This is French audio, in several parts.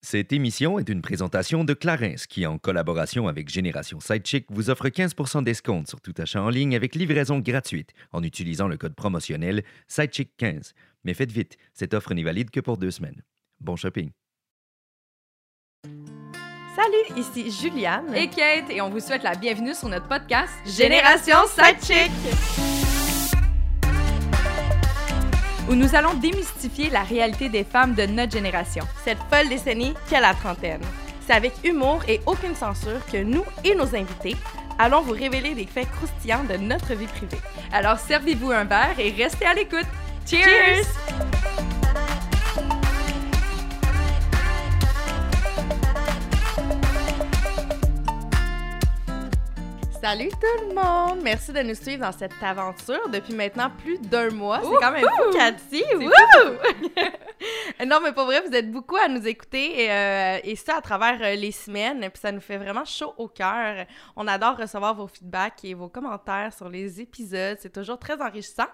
Cette émission est une présentation de Clarins qui, en collaboration avec Génération Sidechick, vous offre 15% d'escompte sur tout achat en ligne avec livraison gratuite en utilisant le code promotionnel Sidechick15. Mais faites vite, cette offre n'est valide que pour deux semaines. Bon shopping. Salut, ici Juliane. et Kate et on vous souhaite la bienvenue sur notre podcast Génération Sidechick. Où nous allons démystifier la réalité des femmes de notre génération. Cette folle décennie qu'est la trentaine. C'est avec humour et aucune censure que nous et nos invités allons vous révéler des faits croustillants de notre vie privée. Alors servez-vous un verre et restez à l'écoute. Cheers! Cheers! Salut tout le monde! Merci de nous suivre dans cette aventure depuis maintenant plus d'un mois. C'est quand même fou, Cathy! Non, mais pour vrai, vous êtes beaucoup à nous écouter et, euh, et ça à travers euh, les semaines. Puis ça nous fait vraiment chaud au cœur. On adore recevoir vos feedbacks et vos commentaires sur les épisodes. C'est toujours très enrichissant.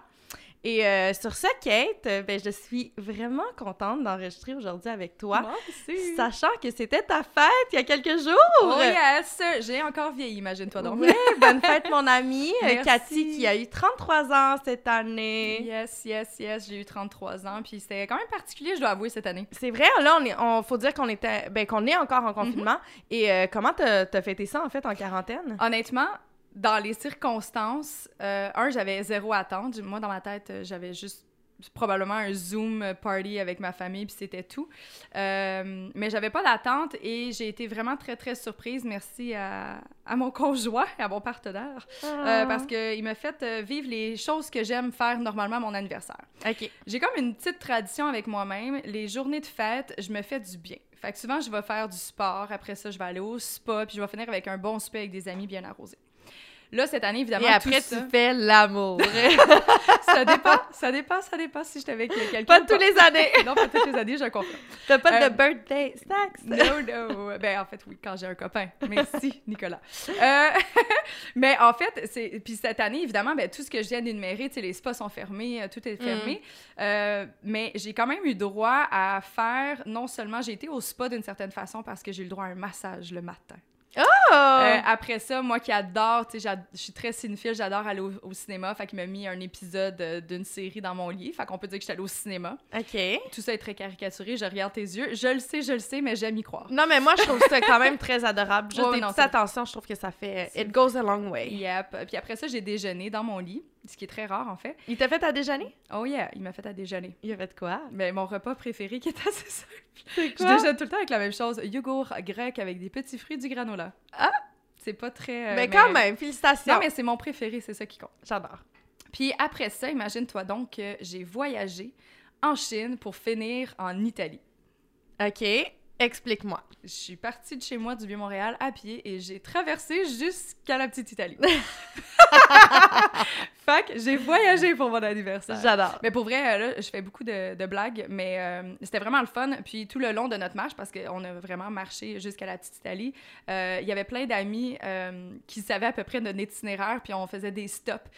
Et euh, sur ce, Kate, euh, ben, je suis vraiment contente d'enregistrer aujourd'hui avec toi. Moi aussi. Sachant que c'était ta fête il y a quelques jours. Oh yes! J'ai encore vieilli, imagine-toi donc. Oui, bonne fête, mon amie. Euh, Merci. Cathy, qui a eu 33 ans cette année. Yes, yes, yes, j'ai eu 33 ans, puis c'était quand même particulier, je dois avouer, cette année. C'est vrai, là, on, est, on faut dire qu'on était, ben, qu'on est encore en confinement. Et euh, comment t'as as fêté ça, en fait, en quarantaine? Honnêtement, dans les circonstances, euh, un, j'avais zéro attente. Moi, dans ma tête, euh, j'avais juste probablement un Zoom party avec ma famille, puis c'était tout. Euh, mais j'avais pas d'attente et j'ai été vraiment très, très surprise. Merci à, à mon conjoint et à mon partenaire. Ah. euh, parce qu'il m'a fait vivre les choses que j'aime faire normalement à mon anniversaire. OK. J'ai comme une petite tradition avec moi-même. Les journées de fête, je me fais du bien. Fait que souvent, je vais faire du sport. Après ça, je vais aller au spa. Puis je vais finir avec un bon spa avec des amis bien arrosés. Là, cette année, évidemment, Et après, tout tu fais l'amour. ça dépend, ça dépend, ça dépend si j'étais avec quelqu'un. pas ou tous les années. non, pas toutes les années, je comprends. T'as pas Euh, de birthday snacks? No, no. Ben, en fait, oui, quand j'ai un copain. Merci, Nicolas. Euh, mais en fait, c'est. Puis cette année, évidemment, ben, tout ce que je viens d'énumérer, tu sais, les spas sont fermés, euh, tout est fermé. Euh, mais j'ai quand même eu droit à faire. Non seulement j'ai été au spa d'une certaine façon parce que j'ai eu le droit à un massage le matin. Oh! Euh, après ça, moi qui adore, tu sais, je suis très cinéphile, j'adore aller au, au cinéma. Fait qu'il m'a mis un épisode euh, d'une série dans mon lit. Fait qu'on peut dire que j'étais allée au cinéma. OK. Tout ça est très caricaturé, je regarde tes yeux. Je le sais, je le sais, mais j'aime y croire. Non, mais moi, je trouve ça quand même très adorable. Juste Ouais, des non, petites attentions, je trouve que ça fait... C'est- It goes a long way. Yep. Puis après ça, j'ai déjeuné dans mon lit, ce qui est très rare en fait. Il t'a fait à déjeuner? Oh yeah, il m'a fait à déjeuner. Il a fait quoi? Mais mon repas préféré qui est assez simple. C'est Je déjeune tout le temps avec la même chose, yogourt grec avec des petits fruits du granola. Ah! C'est pas très... euh, mais quand même, félicitations. Non, mais c'est mon préféré, c'est ça qui compte. J'adore. Puis après ça, imagine-toi donc que j'ai voyagé en Chine pour finir en Italie. OK. Explique-moi. Je suis partie de chez moi du Vieux-Montréal à pied et j'ai traversé jusqu'à la petite Italie. que j'ai voyagé pour mon anniversaire. J'adore. Mais pour vrai, euh, là, je fais beaucoup de, de blagues, mais euh, c'était vraiment le fun. Puis tout le long de notre marche, parce qu'on a vraiment marché jusqu'à la petite Italie, euh, il y avait plein d'amis euh, qui savaient à peu près notre itinéraire, puis on faisait des stops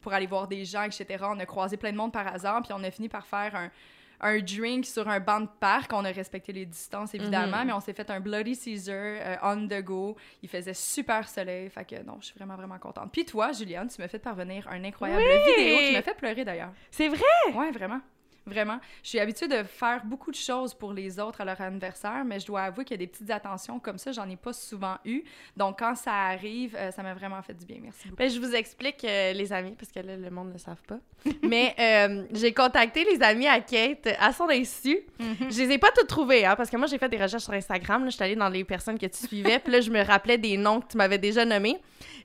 pour aller voir des gens, etc. On a croisé plein de monde par hasard, puis on a fini par faire un un drink sur un banc de parc. On a respecté les distances, évidemment, Mhm. mais on s'est fait un Bloody Caesar euh, on the go. Il faisait super soleil. Fait que non, je suis vraiment, vraiment contente. Puis toi, Juliane, tu m'as fait parvenir un incroyable Oui! vidéo qui m'a fait pleurer d'ailleurs. C'est vrai? Ouais, vraiment. Vraiment. Je suis habituée de faire beaucoup de choses pour les autres à leur anniversaire, mais je dois avouer qu'il y a des petites attentions comme ça, j'en ai pas souvent eu. Donc, quand ça arrive, euh, ça m'a vraiment fait du bien. Merci beaucoup. Ben, je vous explique, euh, les amis, parce que là, le monde ne le savent pas. Mais euh, j'ai contacté les amis à Kate à son insu. Mhm. Je les ai pas toutes trouvées, hein, parce que moi, j'ai fait des recherches sur Instagram. là. Je suis allée dans les personnes que tu suivais, puis là, je me rappelais des noms que tu m'avais déjà nommés.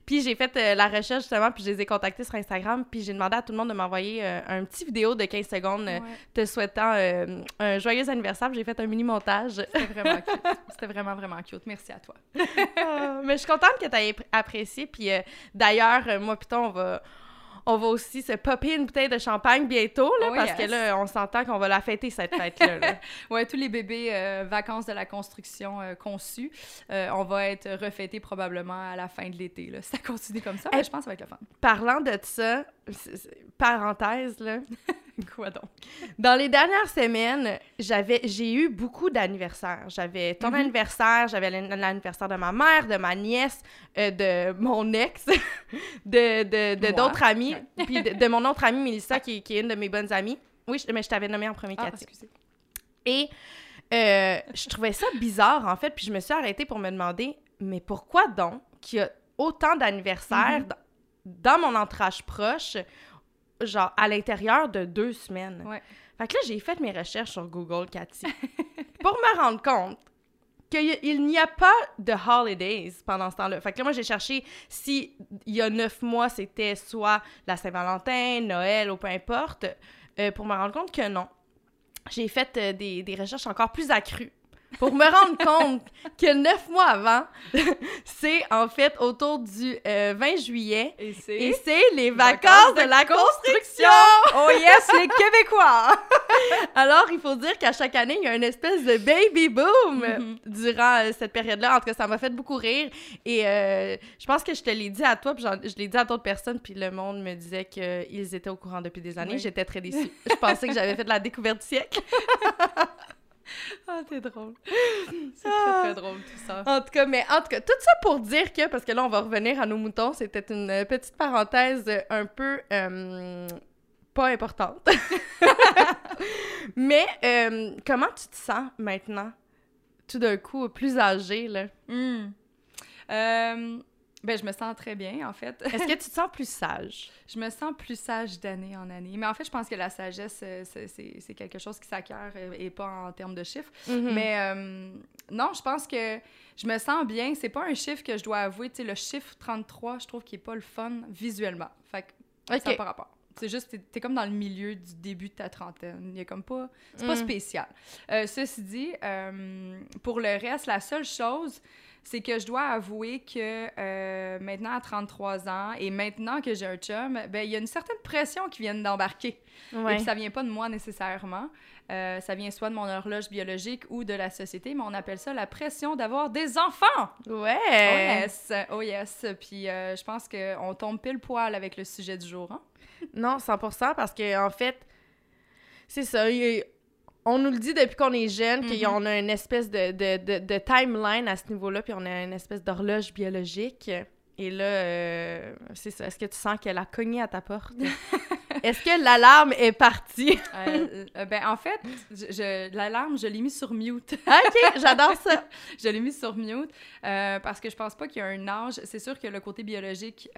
Puis j'ai fait euh, la recherche, justement, puis je les ai contactés sur Instagram, puis j'ai demandé à tout le monde de m'envoyer euh, un petit vidéo de 15 secondes euh, Ouais, te souhaitant euh, un joyeux anniversaire. J'ai fait un mini-montage. C'était vraiment cute. C'était vraiment, vraiment cute. Merci à toi. Ah, mais je suis contente que tu aies apprécié. Puis euh, d'ailleurs, euh, moi, putain, on va, on va aussi se popper une bouteille de champagne bientôt, là, Oh, parce yes. que là, on s'entend qu'on va la fêter, cette fête-là. là. Ouais, tous les bébés euh, vacances de la construction euh, conçus, euh, on va être refêtés probablement à la fin de l'été. là. Si ça continue comme ça, Eh, je pense que ça va être le fun. Parlant de ça, parenthèse, là, Quoi donc? Dans les dernières semaines, j'avais, j'ai eu beaucoup d'anniversaires. J'avais ton Mhm. anniversaire, j'avais l'an- l'anniversaire de ma mère, de ma nièce, euh, de mon ex, de, de, de d'autres amis, puis de, de mon autre amie, Mélissa, qui, qui est une de mes bonnes amies. Oui, je- mais je t'avais nommé en premier, Ah, Cathy. excusez. Et euh, je trouvais ça bizarre, en fait, puis je me suis arrêtée pour me demander, mais pourquoi donc qu'il y a autant d'anniversaires Mhm. dans, dans mon entourage proche, genre à l'intérieur de deux semaines? Ouais. Fait que là, j'ai fait mes recherches sur Google, Cathy, pour me rendre compte qu'il n'y a pas de holidays pendant ce temps-là. Fait que là, moi, j'ai cherché si il y a neuf mois, c'était soit la Saint-Valentin, Noël ou peu importe, euh, pour me rendre compte que non. J'ai fait euh, des, des recherches encore plus accrues pour me rendre compte que neuf mois avant, c'est en fait autour du euh, 20 juillet Et c'est... les vacances de la construction! Oh yes, les Québécois! Alors, il faut dire qu'à chaque année, il y a une espèce de baby boom Mhm. durant euh, cette période-là. En tout cas, ça m'a fait beaucoup rire. Et euh, je pense que je te l'ai dit à toi, puis je l'ai dit à d'autres personnes, puis le monde me disait qu'ils étaient au courant depuis des années. Oui. J'étais très déçue. je pensais que j'avais fait de la découverte du siècle. Ah, c'est drôle. C'est Ah. très, très drôle, tout ça. En tout cas, mais en tout cas, tout ça pour dire que, parce que là, on va revenir à nos moutons, c'était une euh, petite parenthèse euh, un peu euh, pas importante. mais euh, comment tu te sens maintenant, tout d'un coup, plus âgé, là? Hmm. Euh, ben, je me sens très bien, en fait. Est-ce que tu te sens plus sage? Je me sens plus sage d'année en année. Mais en fait, je pense que la sagesse, euh, c'est- quelque chose qui s'acquiert euh, et pas en termes de chiffres. Mais Mais euh, non, je pense que je me sens bien. C'est pas un chiffre que je dois avouer. Tu sais, le chiffre 33, je trouve qu'il est pas le fun visuellement. Fait que ça n'a OK. pas rapport. C'est juste, t'es, t'es comme dans le milieu du début de ta trentaine. Il y a comme pas... C'est pas Mm. spécial. Euh, ceci dit, euh, pour le reste, la seule chose, c'est que je dois avouer que euh, maintenant, à 33 ans, et maintenant que j'ai un chum, ben il y a une certaine pression qui vient d'embarquer. Et Ouais. puis ça vient pas de moi nécessairement. Euh, ça vient soit de mon horloge biologique ou de la société, mais on appelle ça la pression d'avoir des enfants. Ouais. Oh yes, oh yes. Puis euh, je pense qu'on tombe pile poil avec le sujet du jour. Hein? Non, 100%, parce que en fait, c'est ça. il y a- on nous le dit depuis qu'on est jeune Mhm. qu'on a une espèce de, de, de, de timeline à ce niveau-là, puis on a une espèce d'horloge biologique. Et là, euh, c'est ça. Est-ce que tu sens qu'elle a cogné à ta porte? Est-ce que l'alarme est partie? Euh, euh, ben, en fait, je, je- l'alarme, je l'ai mis sur mute. OK, j'adore ça. je l'ai mis sur mute parce que je pense pas qu'il y a un âge. C'est sûr que le côté biologique,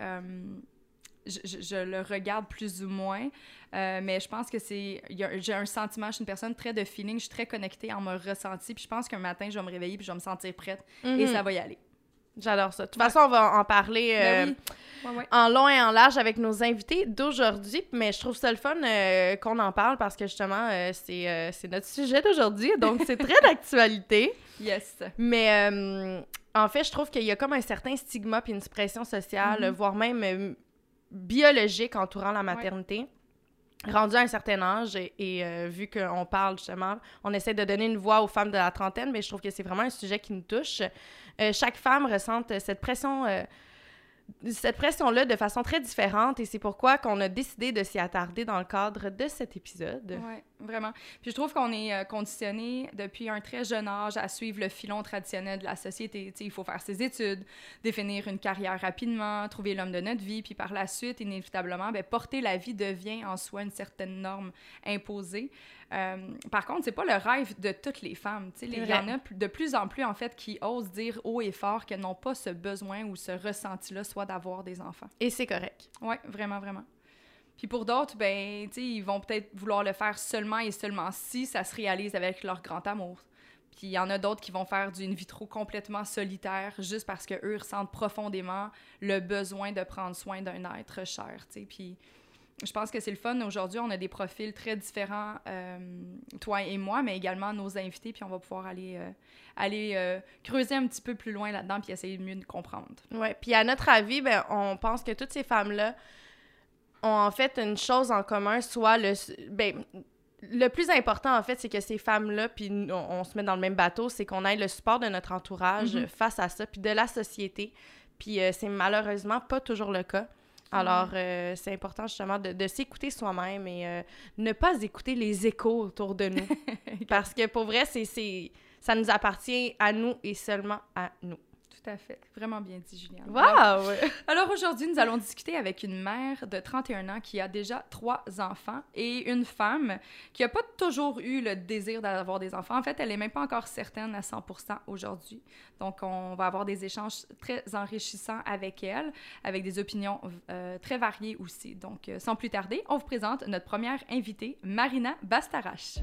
je, je- je le regarde plus ou moins, euh, mais je pense que c'est. J'ai un sentiment, je suis une personne très de feeling, je suis très connectée en me ressenti, puis je pense qu'un matin, je vais me réveiller, puis je vais me sentir prête, et Mhm. ça va y aller. J'adore ça. De toute façon, on va en parler euh, Ben oui. Ouais, ouais. en long et en large avec nos invités d'aujourd'hui. Mais je trouve ça le fun euh, qu'on en parle parce que justement, euh, c'est euh, notre sujet d'aujourd'hui. Donc, c'est très d'actualité. Yes. Mais euh, en fait, je trouve qu'il y a comme un certain stigma puis une pression sociale, Mhm. voire même euh, biologique entourant la maternité. Rendu à un certain âge, et, et, euh, vu qu'on parle justement, on essaie de donner une voix aux femmes de la trentaine, mais je trouve que c'est vraiment un sujet qui nous touche. Euh, chaque femme ressent cette pression, euh, cette pression-là de façon très différente, et c'est pourquoi qu'on a décidé de s'y attarder dans le cadre de cet épisode. Oui, vraiment. Puis je trouve qu'on est euh, conditionné depuis un très jeune âge à suivre le filon traditionnel de la société. Tu sais, il faut faire ses études, définir une carrière rapidement, trouver l'homme de notre vie, puis par la suite, inévitablement, ben, porter la vie devient en soi une certaine norme imposée. Euh, par contre, c'est pas le rêve de toutes les femmes. Il y en a de plus en plus, en fait, qui osent dire haut et fort qu'elles n'ont pas ce besoin ou ce ressenti-là, soit d'avoir des enfants. Et c'est correct. Oui, vraiment, vraiment. Puis pour d'autres, ben, ils vont peut-être vouloir le faire seulement et seulement si ça se réalise avec leur grand amour. Puis il y en a d'autres qui vont faire du in vitro complètement solitaire juste parce que eux ressentent profondément le besoin de prendre soin d'un être cher. Puis je pense que c'est le fun. Aujourd'hui, on a des profils très différents, euh, toi et moi, mais également nos invités, puis on va pouvoir aller, euh, aller euh, creuser un petit peu plus loin là-dedans, puis essayer de mieux comprendre. Ouais, puis à notre avis, ben, on pense que toutes ces femmes-là ont en fait une chose en commun, soit le... Ben, le plus important, en fait, c'est que ces femmes-là, puis on, on se met dans le même bateau, c'est qu'on ait le support de notre entourage Mhm. face à ça, puis de la société. Puis c'est malheureusement pas toujours le cas. Alors, euh, c'est important justement de, de s'écouter soi-même et euh, ne pas écouter les échos autour de nous. Parce que pour vrai, c'est, c'est, ça nous appartient à nous et seulement à nous. Tout à fait. Vraiment bien dit, Juliane. Wow! Alors aujourd'hui, nous allons discuter avec une mère de 31 ans qui a déjà trois enfants et une femme qui n'a pas toujours eu le désir d'avoir des enfants. En fait, elle n'est même pas encore certaine à 100% aujourd'hui. Donc, on va avoir des échanges très enrichissants avec elle, avec des opinions euh, très variées aussi. Donc, euh, sans plus tarder, on vous présente notre première invitée, Marina Bastarache.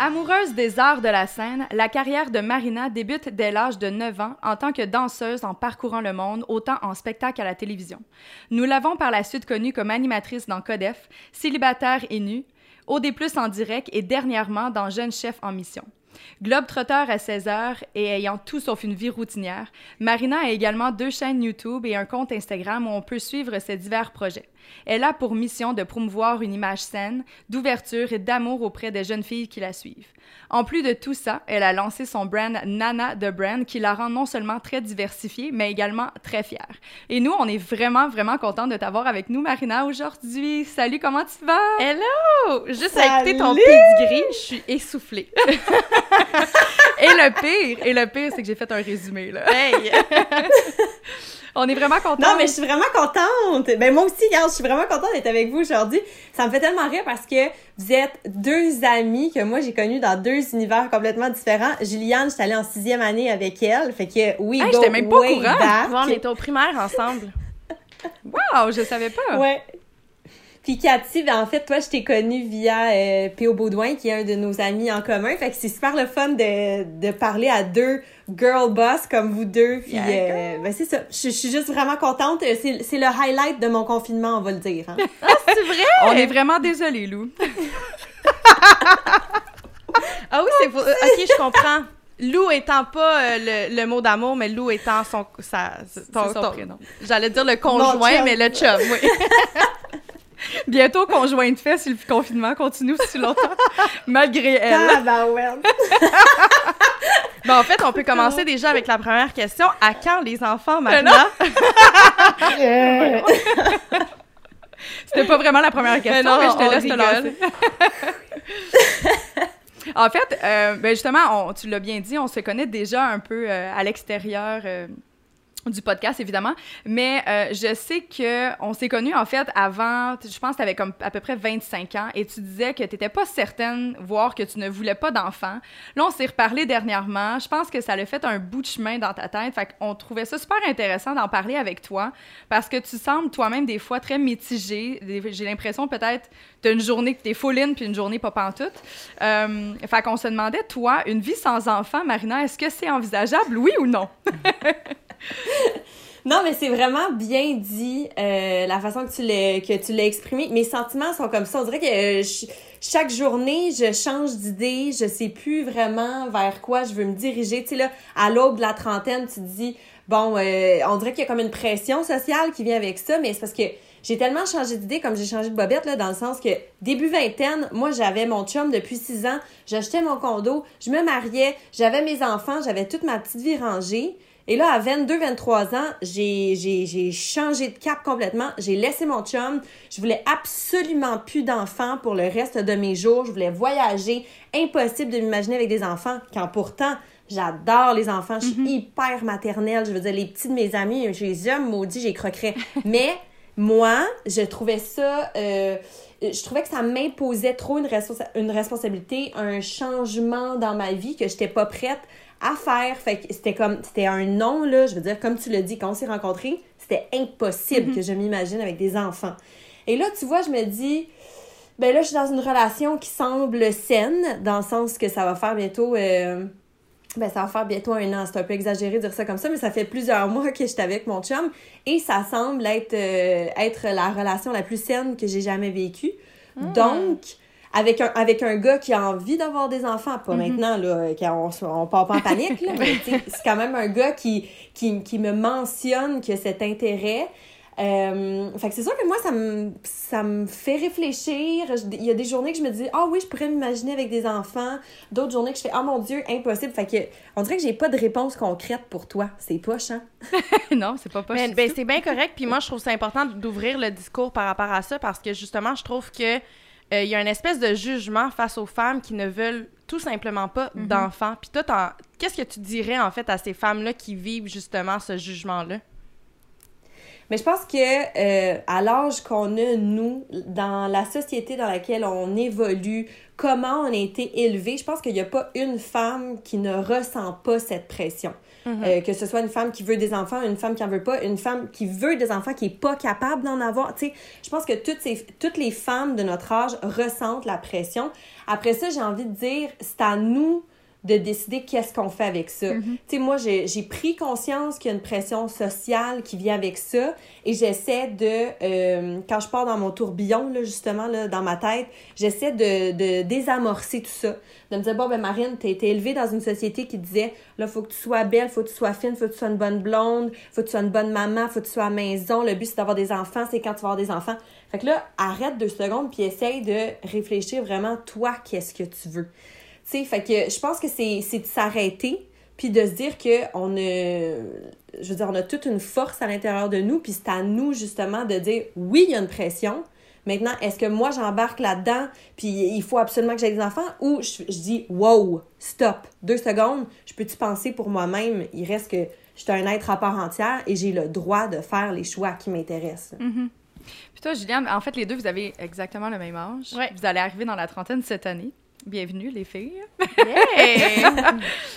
Amoureuse des arts de la scène, la carrière de Marina débute dès l'âge de 9 ans en tant que danseuse en parcourant le monde, autant en spectacle à la télévision. Nous l'avons par la suite connue comme animatrice dans Codef, célibataire et nue, OD+, en direct et dernièrement dans Jeune Chef en mission. Globe-trotter à 16 heures et ayant tout sauf une vie routinière, Marina a également deux chaînes YouTube et un compte Instagram où on peut suivre ses divers projets. Elle a pour mission de promouvoir une image saine, d'ouverture et d'amour auprès des jeunes filles qui la suivent. En plus de tout ça, elle a lancé son brand Nana The Brand qui la rend non seulement très diversifiée, mais également très fière. Et nous, on est vraiment, vraiment contents de t'avoir avec nous, Marina, aujourd'hui. Salut, comment tu vas? Hello! Juste à écouter ton pedigree, je suis essoufflée. et le pire, et le pire, c'est que j'ai fait un résumé, là. Hey! On est vraiment contents. Non, mais je suis vraiment contente. Ben moi aussi, regarde, je suis vraiment contente d'être avec vous aujourd'hui. Ça me fait tellement rire parce que vous êtes deux amis que moi j'ai connus dans deux univers complètement différents. Juliane, j'étais allée en sixième année avec elle, fait que oui, hey, j'étais même pas au courant. back. on était au primaire ensemble. wow, je savais pas. Ouais. Puis Cathy, ben en fait, toi, je t'ai connue via euh, P.O. Baudouin, qui est un de nos amis en commun. Fait que c'est super le fun de, de parler à deux girl boss comme vous deux. Puis, euh, ben c'est ça. Je, je suis juste vraiment contente. C'est, c'est le highlight de mon confinement, on va le dire. hein. Ah, c'est vrai? On est vraiment désolés, Lou. Ah oui, c'est pour... Ok, je comprends. Lou étant pas euh, le, le mot d'amour, mais Lou étant son... Sa, ton- C'est son ton- prénom. J'allais dire le conjoint, chum. mais le chum, oui. Bientôt conjoint de fait si le confinement continue aussi longtemps, malgré elle. Ben ouais. Ben, en fait, on peut commencer déjà avec la première question. À quand les enfants, Marina? Euh, C'était pas vraiment la première question, non, mais je te laisse te rigole. lancer. en fait, euh, ben justement, on- tu l'as bien dit, on se connaît déjà un peu euh, à l'extérieur euh, du podcast, évidemment, mais euh, je sais que on s'est connus, en fait, avant, je pense que tu avais comme à peu près 25 ans, et tu disais que tu n'étais pas certaine, voire que tu ne voulais pas d'enfant. Là, on s'est reparlé dernièrement. Je pense que ça l'a fait un bout de chemin dans ta tête. Fait qu'on trouvait ça super intéressant d'en parler avec toi parce que tu sembles toi-même des fois très mitigé. Des- J'ai l'impression peut-être t'as une journée que t'es full in puis une journée pas pantoute. Euh, fait qu'on se demandait, toi, une vie sans enfant, Marina, est-ce que c'est envisageable, oui ou non? Non, mais c'est vraiment bien dit euh, la façon que tu l'as exprimé. Mes sentiments sont comme ça. On dirait que euh, chaque journée, je change d'idée. Je sais plus vraiment vers quoi je veux me diriger. Tu sais là, à l'aube de la trentaine, tu te dis bon, euh, on dirait qu'il y a comme une pression sociale qui vient avec ça, mais c'est parce que j'ai tellement changé d'idée comme j'ai changé de bobette là dans le sens que début vingtaine, moi j'avais mon chum depuis six ans, j'achetais mon condo, je me mariais, j'avais mes enfants, j'avais toute ma petite vie rangée. Et là, à 22, 23 ans, j'ai, changé de cap complètement. J'ai laissé mon chum. Je voulais absolument plus d'enfants pour le reste de mes jours. Je voulais voyager. Impossible de m'imaginer avec des enfants, quand pourtant, j'adore les enfants. Je suis hyper maternelle. Je veux dire, les petits de mes amis, je les aime, maudits, j'ai croquerais. Mais moi, je trouvais ça... euh, je trouvais que ça m'imposait trop une, une responsabilité, un changement dans ma vie que j'étais pas prête à faire. Fait que c'était comme, c'était un non, là. Je veux dire, comme tu l'as dit, quand on s'est rencontrés, c'était impossible que je m'imagine avec des enfants. Et là, tu vois, je me dis, ben là, je suis dans une relation qui semble saine, dans le sens que ça va faire bientôt, euh, ben ça va faire bientôt un an. C'est un peu exagéré de dire ça comme ça, mais ça fait plusieurs mois que j'étais avec mon chum et ça semble être, euh, être la relation la plus saine que j'ai jamais vécue. Donc, avec un, avec un gars qui a envie d'avoir des enfants, pas maintenant, là, qu'on on part pas en panique, là, mais c'est quand même un gars qui, qui, qui me mentionne que cet intérêt. Euh, fait que c'est sûr que moi, ça me, ça me fait réfléchir. Il y a des journées que je me dis, ah oui, je pourrais m'imaginer avec des enfants. D'autres journées que je fais, ah mon Dieu, impossible. Fait que, on dirait que j'ai pas de réponse concrète pour toi. C'est poche, hein? non, c'est pas poche. Ben, ben, c'est bien correct. Puis moi, je trouve ça important d'ouvrir le discours par rapport à ça parce que justement, je trouve que euh, il y a une espèce de jugement face aux femmes qui ne veulent tout simplement pas Mhm. d'enfants. Puis toi, qu'est-ce que tu dirais en fait à ces femmes-là qui vivent justement ce jugement-là? Mais je pense que euh, à l'âge qu'on a, nous, dans la société dans laquelle on évolue, comment on a été élevé, je pense qu'il n'y a pas une femme qui ne ressent pas cette pression. Euh, que ce soit une femme qui veut des enfants, une femme qui en veut pas, une femme qui veut des enfants, qui est pas capable d'en avoir. Tu sais, je pense que toutes, toutes les femmes de notre âge ressentent la pression. Après ça, j'ai envie de dire, c'est à nous de décider qu'est-ce qu'on fait avec ça. Tu sais, moi, j'ai j'ai pris conscience qu'il y a une pression sociale qui vient avec ça et j'essaie de, euh, quand je pars dans mon tourbillon, là, justement, là, dans ma tête, j'essaie de, de désamorcer tout ça. De me dire, bon, ben Marine, t'as été élevée dans une société qui disait, là, faut que tu sois belle, faut que tu sois fine, faut que tu sois une bonne blonde, faut que tu sois une bonne maman, faut que tu sois à la maison, le but c'est d'avoir des enfants, c'est quand tu vas avoir des enfants. Fait que là, arrête deux secondes puis essaye de réfléchir vraiment, toi, qu'est-ce que tu veux. Tu sais, fait que je pense que c'est c'est de s'arrêter puis de se dire que on a je veux dire on a toute une force à l'intérieur de nous puis c'est à nous justement de dire oui, il y a une pression. Maintenant, est-ce que moi j'embarque là-dedans puis il faut absolument que j'aie des enfants ou je, je dis wow, stop, deux secondes, je peux-tu penser pour moi-même, il reste que je suis un être à part entière et j'ai le droit de faire les choix qui m'intéressent. Puis toi, Juliane, en fait, les deux, vous avez exactement le même âge. Ouais. Vous allez arriver dans la trentaine cette année. Bienvenue, les filles.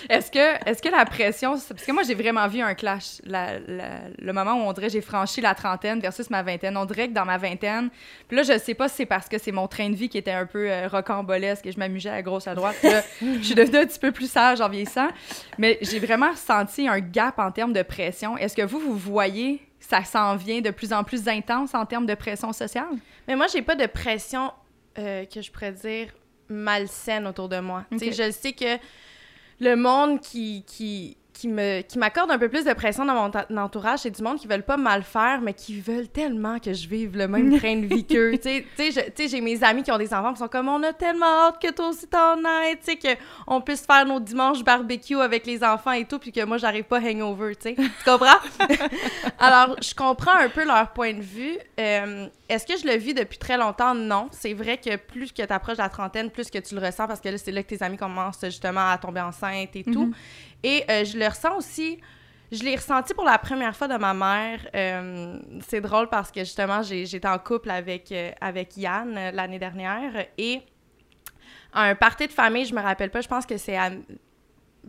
Est-ce que, est que la pression... Parce que moi, j'ai vraiment vu un clash. La- la- le moment où on dirait j'ai franchi la trentaine versus ma vingtaine. On dirait que dans ma vingtaine... Puis là, je sais pas si c'est parce que c'est mon train de vie qui était un peu euh, rocambolesque et je m'amusais à gauche, à droite. Là, je suis devenue un petit peu plus sage en vieillissant. Mais j'ai vraiment senti un gap en termes de pression. Est-ce que vous, vous voyez... Ça s'en vient de plus en plus intense en termes de pression sociale? Mais moi, j'ai pas de pression euh, que je pourrais dire malsaine autour de moi. Tu sais, Ok. Je sais que le monde qui, qui, qui me qui m'accorde un peu plus de pression dans mon entourage, c'est du monde qui veulent pas mal faire, mais qui veulent tellement que je vive le même train de vie qu'eux. Tu sais, j'ai mes amis qui ont des enfants qui sont comme on a tellement hâte que toi aussi t'en aies, tu sais, qu'on puisse faire nos dimanches barbecue avec les enfants et tout, puis que moi j'arrive pas hangover, tu sais. Tu comprends? Alors, je comprends un peu leur point de vue. Euh, Est-ce que je le vis depuis très longtemps? Non. C'est vrai que plus que tu approches de la trentaine, plus que tu le ressens parce que là, c'est là que tes amis commencent justement à tomber enceinte et tout. Et euh, je le ressens aussi. Je l'ai ressenti pour la première fois de ma mère. Euh, c'est drôle parce que justement, j'étais en couple avec, euh, avec Yann l'année dernière et à un party de famille, je me rappelle pas, je pense que c'est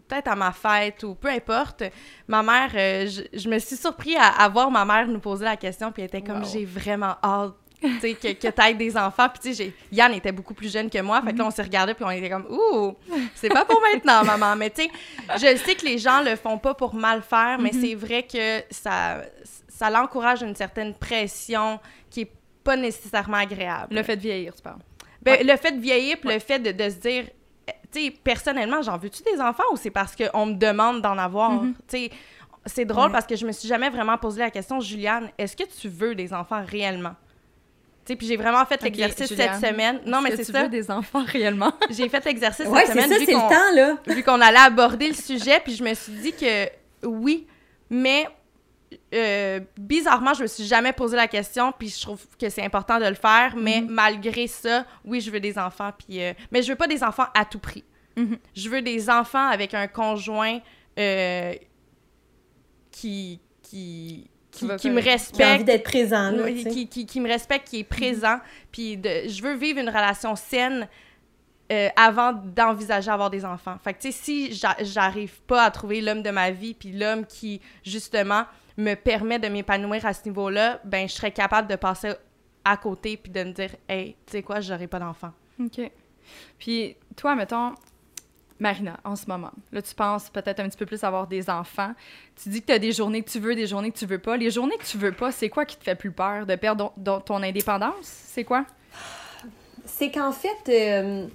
peut-être à ma fête ou peu importe, ma mère, je, je me suis surpris à, à voir ma mère nous poser la question, puis elle était comme, Wow. j'ai vraiment hâte, sais, que, que t'aies des enfants. Puis tu sais, Yann était beaucoup plus jeune que moi, fait que là, on s'est regardé puis on était comme, ouh, c'est pas pour maintenant, maman. Mais tu sais, je sais que les gens le font pas pour mal faire, mais c'est vrai que ça, ça l'encourage une certaine pression qui est pas nécessairement agréable. Le fait de vieillir, tu parles. Ben, Le fait de vieillir, puis le fait de, de se dire, euh, tu sais, personnellement, j'en veux-tu des enfants ou c'est parce qu'on me demande d'en avoir? Mhm. Tu sais, c'est drôle Ouais. parce que je me suis jamais vraiment posé la question, Juliane, est-ce que tu veux des enfants réellement? Puis j'ai vraiment fait l'exercice cette semaine. Non, mais c'est que tu ça. veux des enfants réellement? J'ai fait l'exercice Ouais, cette c'est semaine. ça, vu c'est le qu'on- temps, là. vu qu'on allait aborder le sujet, puis je me suis dit que oui, mais euh, bizarrement, je me suis jamais posé la question, puis je trouve que c'est important de le faire, mais Mhm. malgré ça, oui, je veux des enfants, puis euh, mais je veux pas des enfants à tout prix. Mhm. Je veux des enfants avec un conjoint euh, qui qui qui, qui me correct. J'ai envie respecte, d'être présent, là, qui, qui, qui me respecte, qui est présent, puis de, je veux vivre une relation saine euh, avant d'envisager avoir des enfants. Fait que, tu sais, si j'a- j'arrive pas à trouver l'homme de ma vie, puis l'homme qui, justement, me permet de m'épanouir à ce niveau-là, ben, je serais capable de passer à côté, puis de me dire, hey, tu sais quoi, j'aurai pas d'enfant. OK. Puis toi, mettons, Marina, en ce moment, là, tu penses peut-être un petit peu plus avoir des enfants. Tu dis que tu as des journées que tu veux, des journées que tu veux pas. Les journées que tu veux pas, c'est quoi qui te fait plus peur? De perdre ton indépendance? C'est quoi? C'est qu'en fait, euh,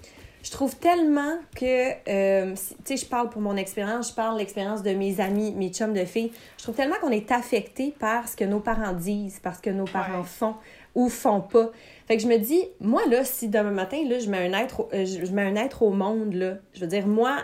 je trouve tellement que, euh, tu sais, je parle pour mon expérience, je parle l'expérience de mes amis, mes chums de filles. Je trouve tellement qu'on est affecté par ce que nos parents disent, par ce que nos parents Ouais. font ou font pas. Fait que je me dis, moi, là, si demain matin, là, je mets un être, au- euh, je mets un être au monde, là, je veux dire, moi,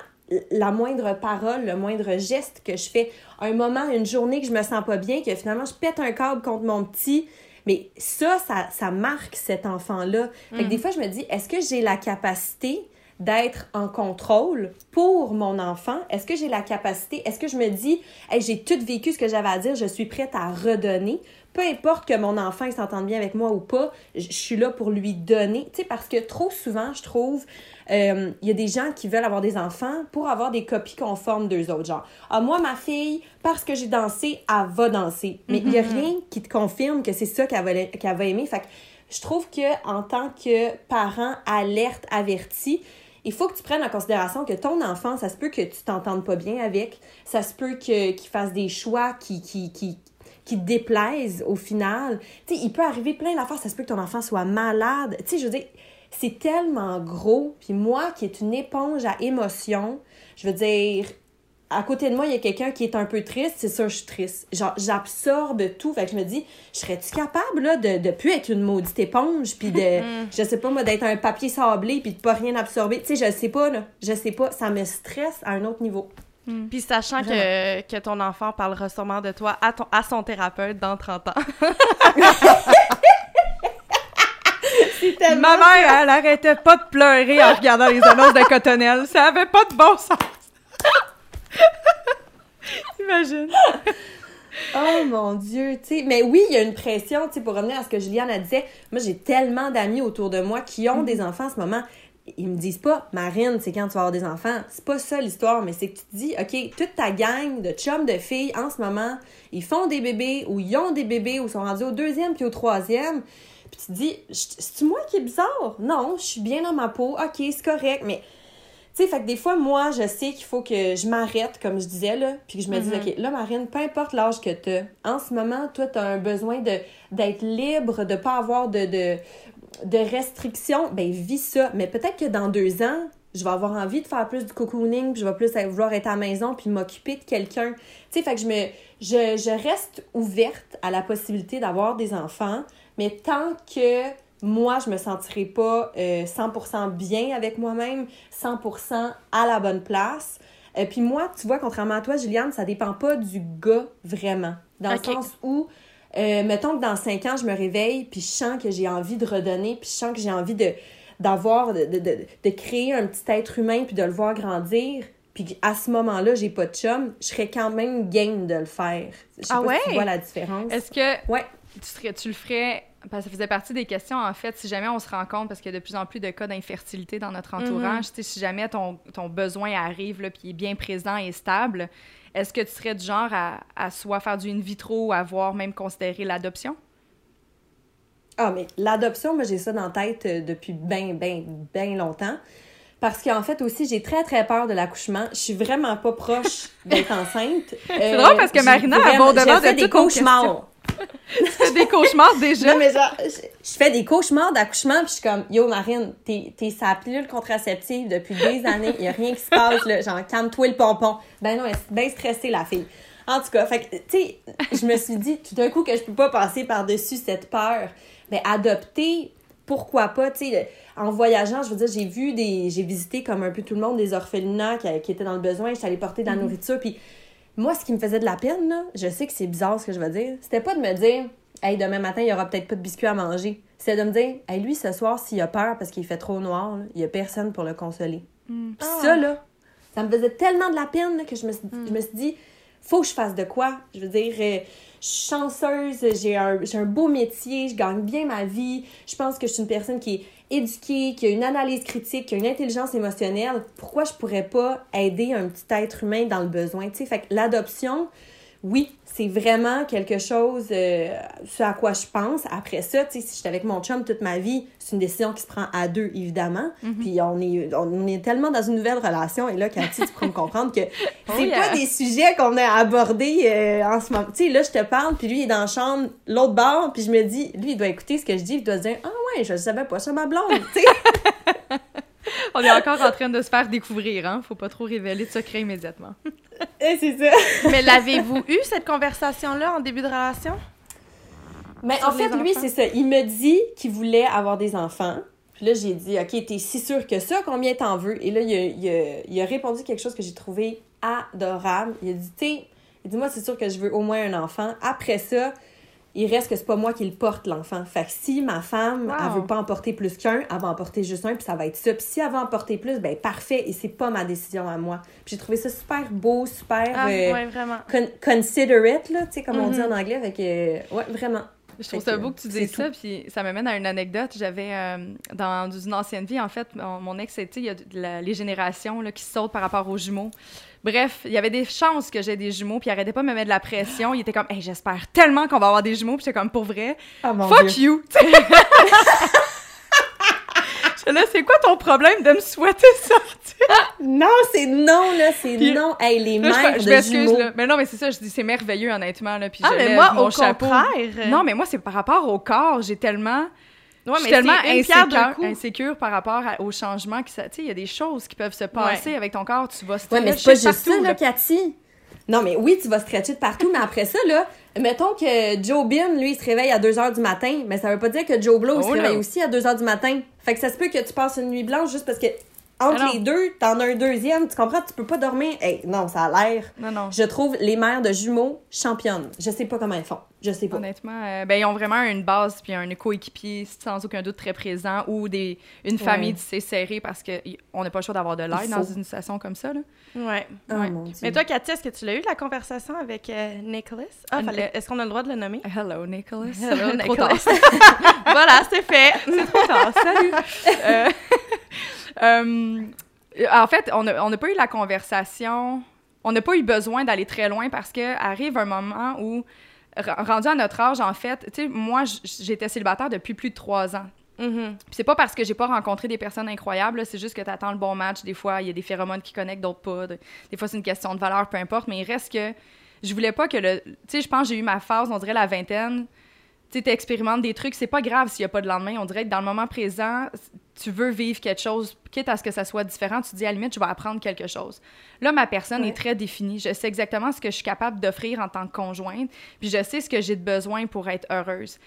la moindre parole, le moindre geste que je fais, un moment, une journée que je me sens pas bien, que finalement, je pète un câble contre mon petit, mais ça, ça, ça marque cet enfant-là. Fait que des fois, je me dis, est-ce que j'ai la capacité d'être en contrôle pour mon enfant? Est-ce que j'ai la capacité? Est-ce que je me dis, hey, j'ai tout vécu ce que j'avais à dire, je suis prête à redonner? Peu importe que mon enfant il s'entende bien avec moi ou pas, je suis là pour lui donner. Tu sais, parce que trop souvent, je trouve, euh, il y a des gens qui veulent avoir des enfants pour avoir des copies conformes d'eux autres. Genre, ah, moi, ma fille, parce que j'ai dansé, elle va danser. Mais il y a rien qui te confirme que c'est ça qu'elle va, aimer. Fait que je trouve que en tant que parent alerte, averti, il faut que tu prennes en considération que ton enfant, ça se peut que tu t'entendes pas bien avec, ça se peut que, qu'il fasse des choix qui, qui, qui, qui te déplaisent au final. Tu sais, il peut arriver plein d'affaires, ça se peut que ton enfant soit malade. Tu sais, je veux dire, c'est tellement gros. Puis moi, qui est une éponge à émotions, je veux dire, à côté de moi, il y a quelqu'un qui est un peu triste, c'est ça, je suis triste. Genre, j'absorbe tout. Fait que je me dis, serais-tu capable, là, de, de plus être une maudite éponge, puis de, je sais pas, moi, d'être un papier sablé, puis de pas rien absorber? Tu sais, je sais pas, là. Je sais pas. Ça me stresse à un autre niveau. Puis sachant que, que ton enfant parlera sûrement de toi à, ton, à son thérapeute dans 30 ans. Ma mère, elle arrêtait pas de pleurer en regardant les annonces de Cottonelle. Ça avait pas de bon sens. Imagine. Oh mon Dieu, tu sais. Mais oui, il y a une pression, tu sais, pour revenir à ce que Juliane a disait. Moi, j'ai tellement d'amis autour de moi qui ont des enfants en ce moment. Ils me disent pas, Marine, c'est quand tu vas avoir des enfants. C'est pas ça l'histoire, mais c'est que tu te dis, OK, toute ta gang de chums de filles en ce moment, ils font des bébés ou ils ont des bébés ou sont rendus au deuxième puis au troisième. Puis tu te dis, c'est moi qui est bizarre? Non, je suis bien dans ma peau. OK, c'est correct, mais tu sais, fait que des fois, moi, je sais qu'il faut que je m'arrête, comme je disais, là, puis que je me dise, OK, là, Marine, peu importe l'âge que tu as, en ce moment, toi, tu as un besoin d'être libre, de pas avoir de, de, de restrictions, ben vis ça. Mais peut-être que dans deux ans, je vais avoir envie de faire plus du cocooning, puis je vais plus vouloir être à la maison, puis m'occuper de quelqu'un. Tu sais, fait que je me... Je, je reste ouverte à la possibilité d'avoir des enfants, mais tant que moi, je me sentirai pas euh, 100% bien avec moi-même, 100% à la bonne place. Et puis moi, tu vois, contrairement à toi, Juliane, ça dépend pas du gars vraiment. Dans le sens où, euh, mettons que dans cinq ans, je me réveille, puis je sens que j'ai envie de redonner, puis je sens que j'ai envie de d'avoir, de, de, de, de créer un petit être humain, puis de le voir grandir, puis à ce moment-là, j'ai pas de chum, je serais quand même game de le faire. Je sais Ah pas si tu ouais? vois la différence. Est-ce que Ouais. tu, serais, tu le ferais, parce que ça faisait partie des questions, en fait, si jamais on se rend compte, parce qu'il y a de plus en plus de cas d'infertilité dans notre entourage, tu sais, si jamais ton, ton besoin arrive, là, puis il est bien présent et stable, est-ce que tu serais du genre à, à soit faire du in vitro ou à même considérer l'adoption? Ah, mais l'adoption, moi, j'ai ça dans la tête euh, depuis bien, bien, bien longtemps. Parce qu'en fait, aussi, j'ai très, très peur de l'accouchement. Je suis vraiment pas proche d'être enceinte. C'est drôle parce que Marina, au-devant de des cauchemars. Tu fais des cauchemars déjà? Non, mais genre, je, je fais des cauchemars d'accouchement, puis je suis comme, yo, Marine, t'es, t'es sa pilule contraceptive depuis des années, il y a rien qui se passe, là. Genre, calme-toi le pompon. Ben non, elle est bien stressée, la fille. En tout cas, fait que, tu sais, je me suis dit tout d'un coup que je peux pas passer par-dessus cette peur. Mais adopter, pourquoi pas, tu sais, en voyageant, je veux dire, j'ai vu des, j'ai visité comme un peu tout le monde des orphelinats qui, qui étaient dans le besoin, j'étais allée porter de la nourriture, puis moi, ce qui me faisait de la peine, là, je sais que c'est bizarre ce que je vais dire, c'était pas de me dire, hey, demain matin, il y aura peut-être pas de biscuits à manger. C'est de me dire, hey, lui, ce soir, s'il a peur parce qu'il fait trop noir, là, il y a personne pour le consoler. Puis ça, là, ça me faisait tellement de la peine là, que je me, suis, je me suis dit, faut que je fasse de quoi? Je veux dire, euh, chanceuse, j'ai un, un beau métier, je gagne bien ma vie. Je pense que je suis une personne qui est éduquée, qui a une analyse critique, qui a une intelligence émotionnelle. Pourquoi je pourrais pas aider un petit être humain dans le besoin? Tu sais, fait que l'adoption, oui, c'est vraiment quelque chose euh, ce à quoi je pense. Après ça, tu sais, si j'étais avec mon chum toute ma vie, c'est une décision qui se prend à deux, évidemment. Puis on est, on est tellement dans une nouvelle relation. Et là, Cathy, tu pourras me comprendre que c'est yeah. pas des sujets qu'on a abordés euh, en ce moment. Tu sais, là, je te parle, puis lui, il est dans la chambre, l'autre bord, puis je me dis, lui, il doit écouter ce que je dis, il doit se dire, ah ouais, je savais pas ça, ma blonde, tu sais. On est encore en train de se faire découvrir, hein? Faut pas trop révéler de secret immédiatement. Eh, c'est ça. Mais l'avez-vous eu, cette conversation-là, en début de relation? Mais Sur en fait, lui, c'est ça. Il me dit qu'il voulait avoir des enfants. Puis là, j'ai dit, OK, t'es si sûr que ça, combien t'en veux? Et là, il a, il a- il a répondu quelque chose que j'ai trouvé adorable. Il a dit, tu sais, il dit, moi, c'est sûr que je veux au moins un enfant. Après ça, il reste que c'est pas moi qui le porte, l'enfant. Fait que si ma femme, Wow. elle veut pas en porter plus qu'un, elle va en porter juste un, puis ça va être ça. Puis si elle veut en porter plus, ben parfait, et c'est pas ma décision à moi. Puis j'ai trouvé ça super beau, super Ah, euh, ouais, vraiment. con- considerate, là, tu sais, comme on dit Mhm. en anglais. Fait que, ouais, vraiment. Je trouve ça beau que tu dises ça, puis ça m'amène à une anecdote. J'avais, euh, dans une ancienne vie, en fait, mon, mon ex, tu sais, il y a la- les générations là, qui sautent par rapport aux jumeaux. Bref, il y avait des chances que j'ai des jumeaux, puis il arrêtait pas de me mettre de la pression. Il était comme, hey, j'espère tellement qu'on va avoir des jumeaux, puis j'étais comme, pour vrai, Ah, mon fuck Dieu. you! Là, c'est quoi ton problème de me souhaiter ça? Non, c'est non, là, c'est non. Hey, les Là, je, mères je m'excuse, jumeaux. là. Mais non, mais c'est ça, je dis, c'est merveilleux, honnêtement, là, puis Ah, je mais lève moi, mon au chapeau. contraire. Non, mais moi, c'est par rapport au corps. J'ai tellement... Ouais, je suis mais tellement insécure, par rapport à- au changement. qui ça- Tu sais, il y a des choses qui peuvent se passer avec ton corps. Tu vas Ouais, mais c'est stretcher pas juste partout, ça, là, Cathy. Non, mais oui, tu vas stretcher de partout, mais après ça, là, mettons que Joe Bin, lui, il se réveille à 2 h du matin, mais ça veut pas dire que Joe Blow, il se Oh, réveille non. aussi à 2 h du matin. Fait que ça se peut que tu passes une nuit blanche juste parce que entre les deux, t'en as un deuxième, tu comprends? Tu peux pas dormir. Hey, non, ça a l'air. Non, non. Je trouve les mères de jumeaux championnes. Je sais pas comment elles font. Je sais pas. Honnêtement, euh, ben, ils ont vraiment une base puis un coéquipier sans aucun doute très présent ou des, une famille tissée serrée parce qu'on n'a pas le choix d'avoir de l'aide Il dans une situation comme ça. Là. Ouais. Oh Ouais. Mais toi, Cathy, est-ce que tu l'as eu, la conversation avec euh, Nicholas? Ah, Euh, fallait- Est-ce qu'on a le droit de le nommer? Hello, Nicholas. Hello, Nicholas. voilà, c'est fait. C'est trop tard. Salut. Euh, euh, en fait, on n'a pas eu la conversation. On n'a pas eu besoin d'aller très loin parce que arrive un moment où, rendu à notre âge, en fait, tu sais, moi, j'étais célibataire depuis plus de trois ans. Puis c'est pas parce que j'ai pas rencontré des personnes incroyables, c'est juste que tu attends le bon match. Des fois, il y a des phéromones qui connectent, d'autres pas. De- Des fois, c'est une question de valeur, peu importe. Mais il reste que je voulais pas que le. Tu sais, je pense que j'ai eu ma phase, on dirait la vingtaine. Tu sais, t'expérimentes des trucs, c'est pas grave s'il y a pas de lendemain. On dirait que dans le moment présent, tu veux vivre quelque chose, quitte à ce que ça soit différent, tu te dis à la limite, je vais apprendre quelque chose. Là, ma personne Ouais. est très définie. Je sais exactement ce que je suis capable d'offrir en tant que conjointe, puis je sais ce que j'ai de besoin pour être heureuse.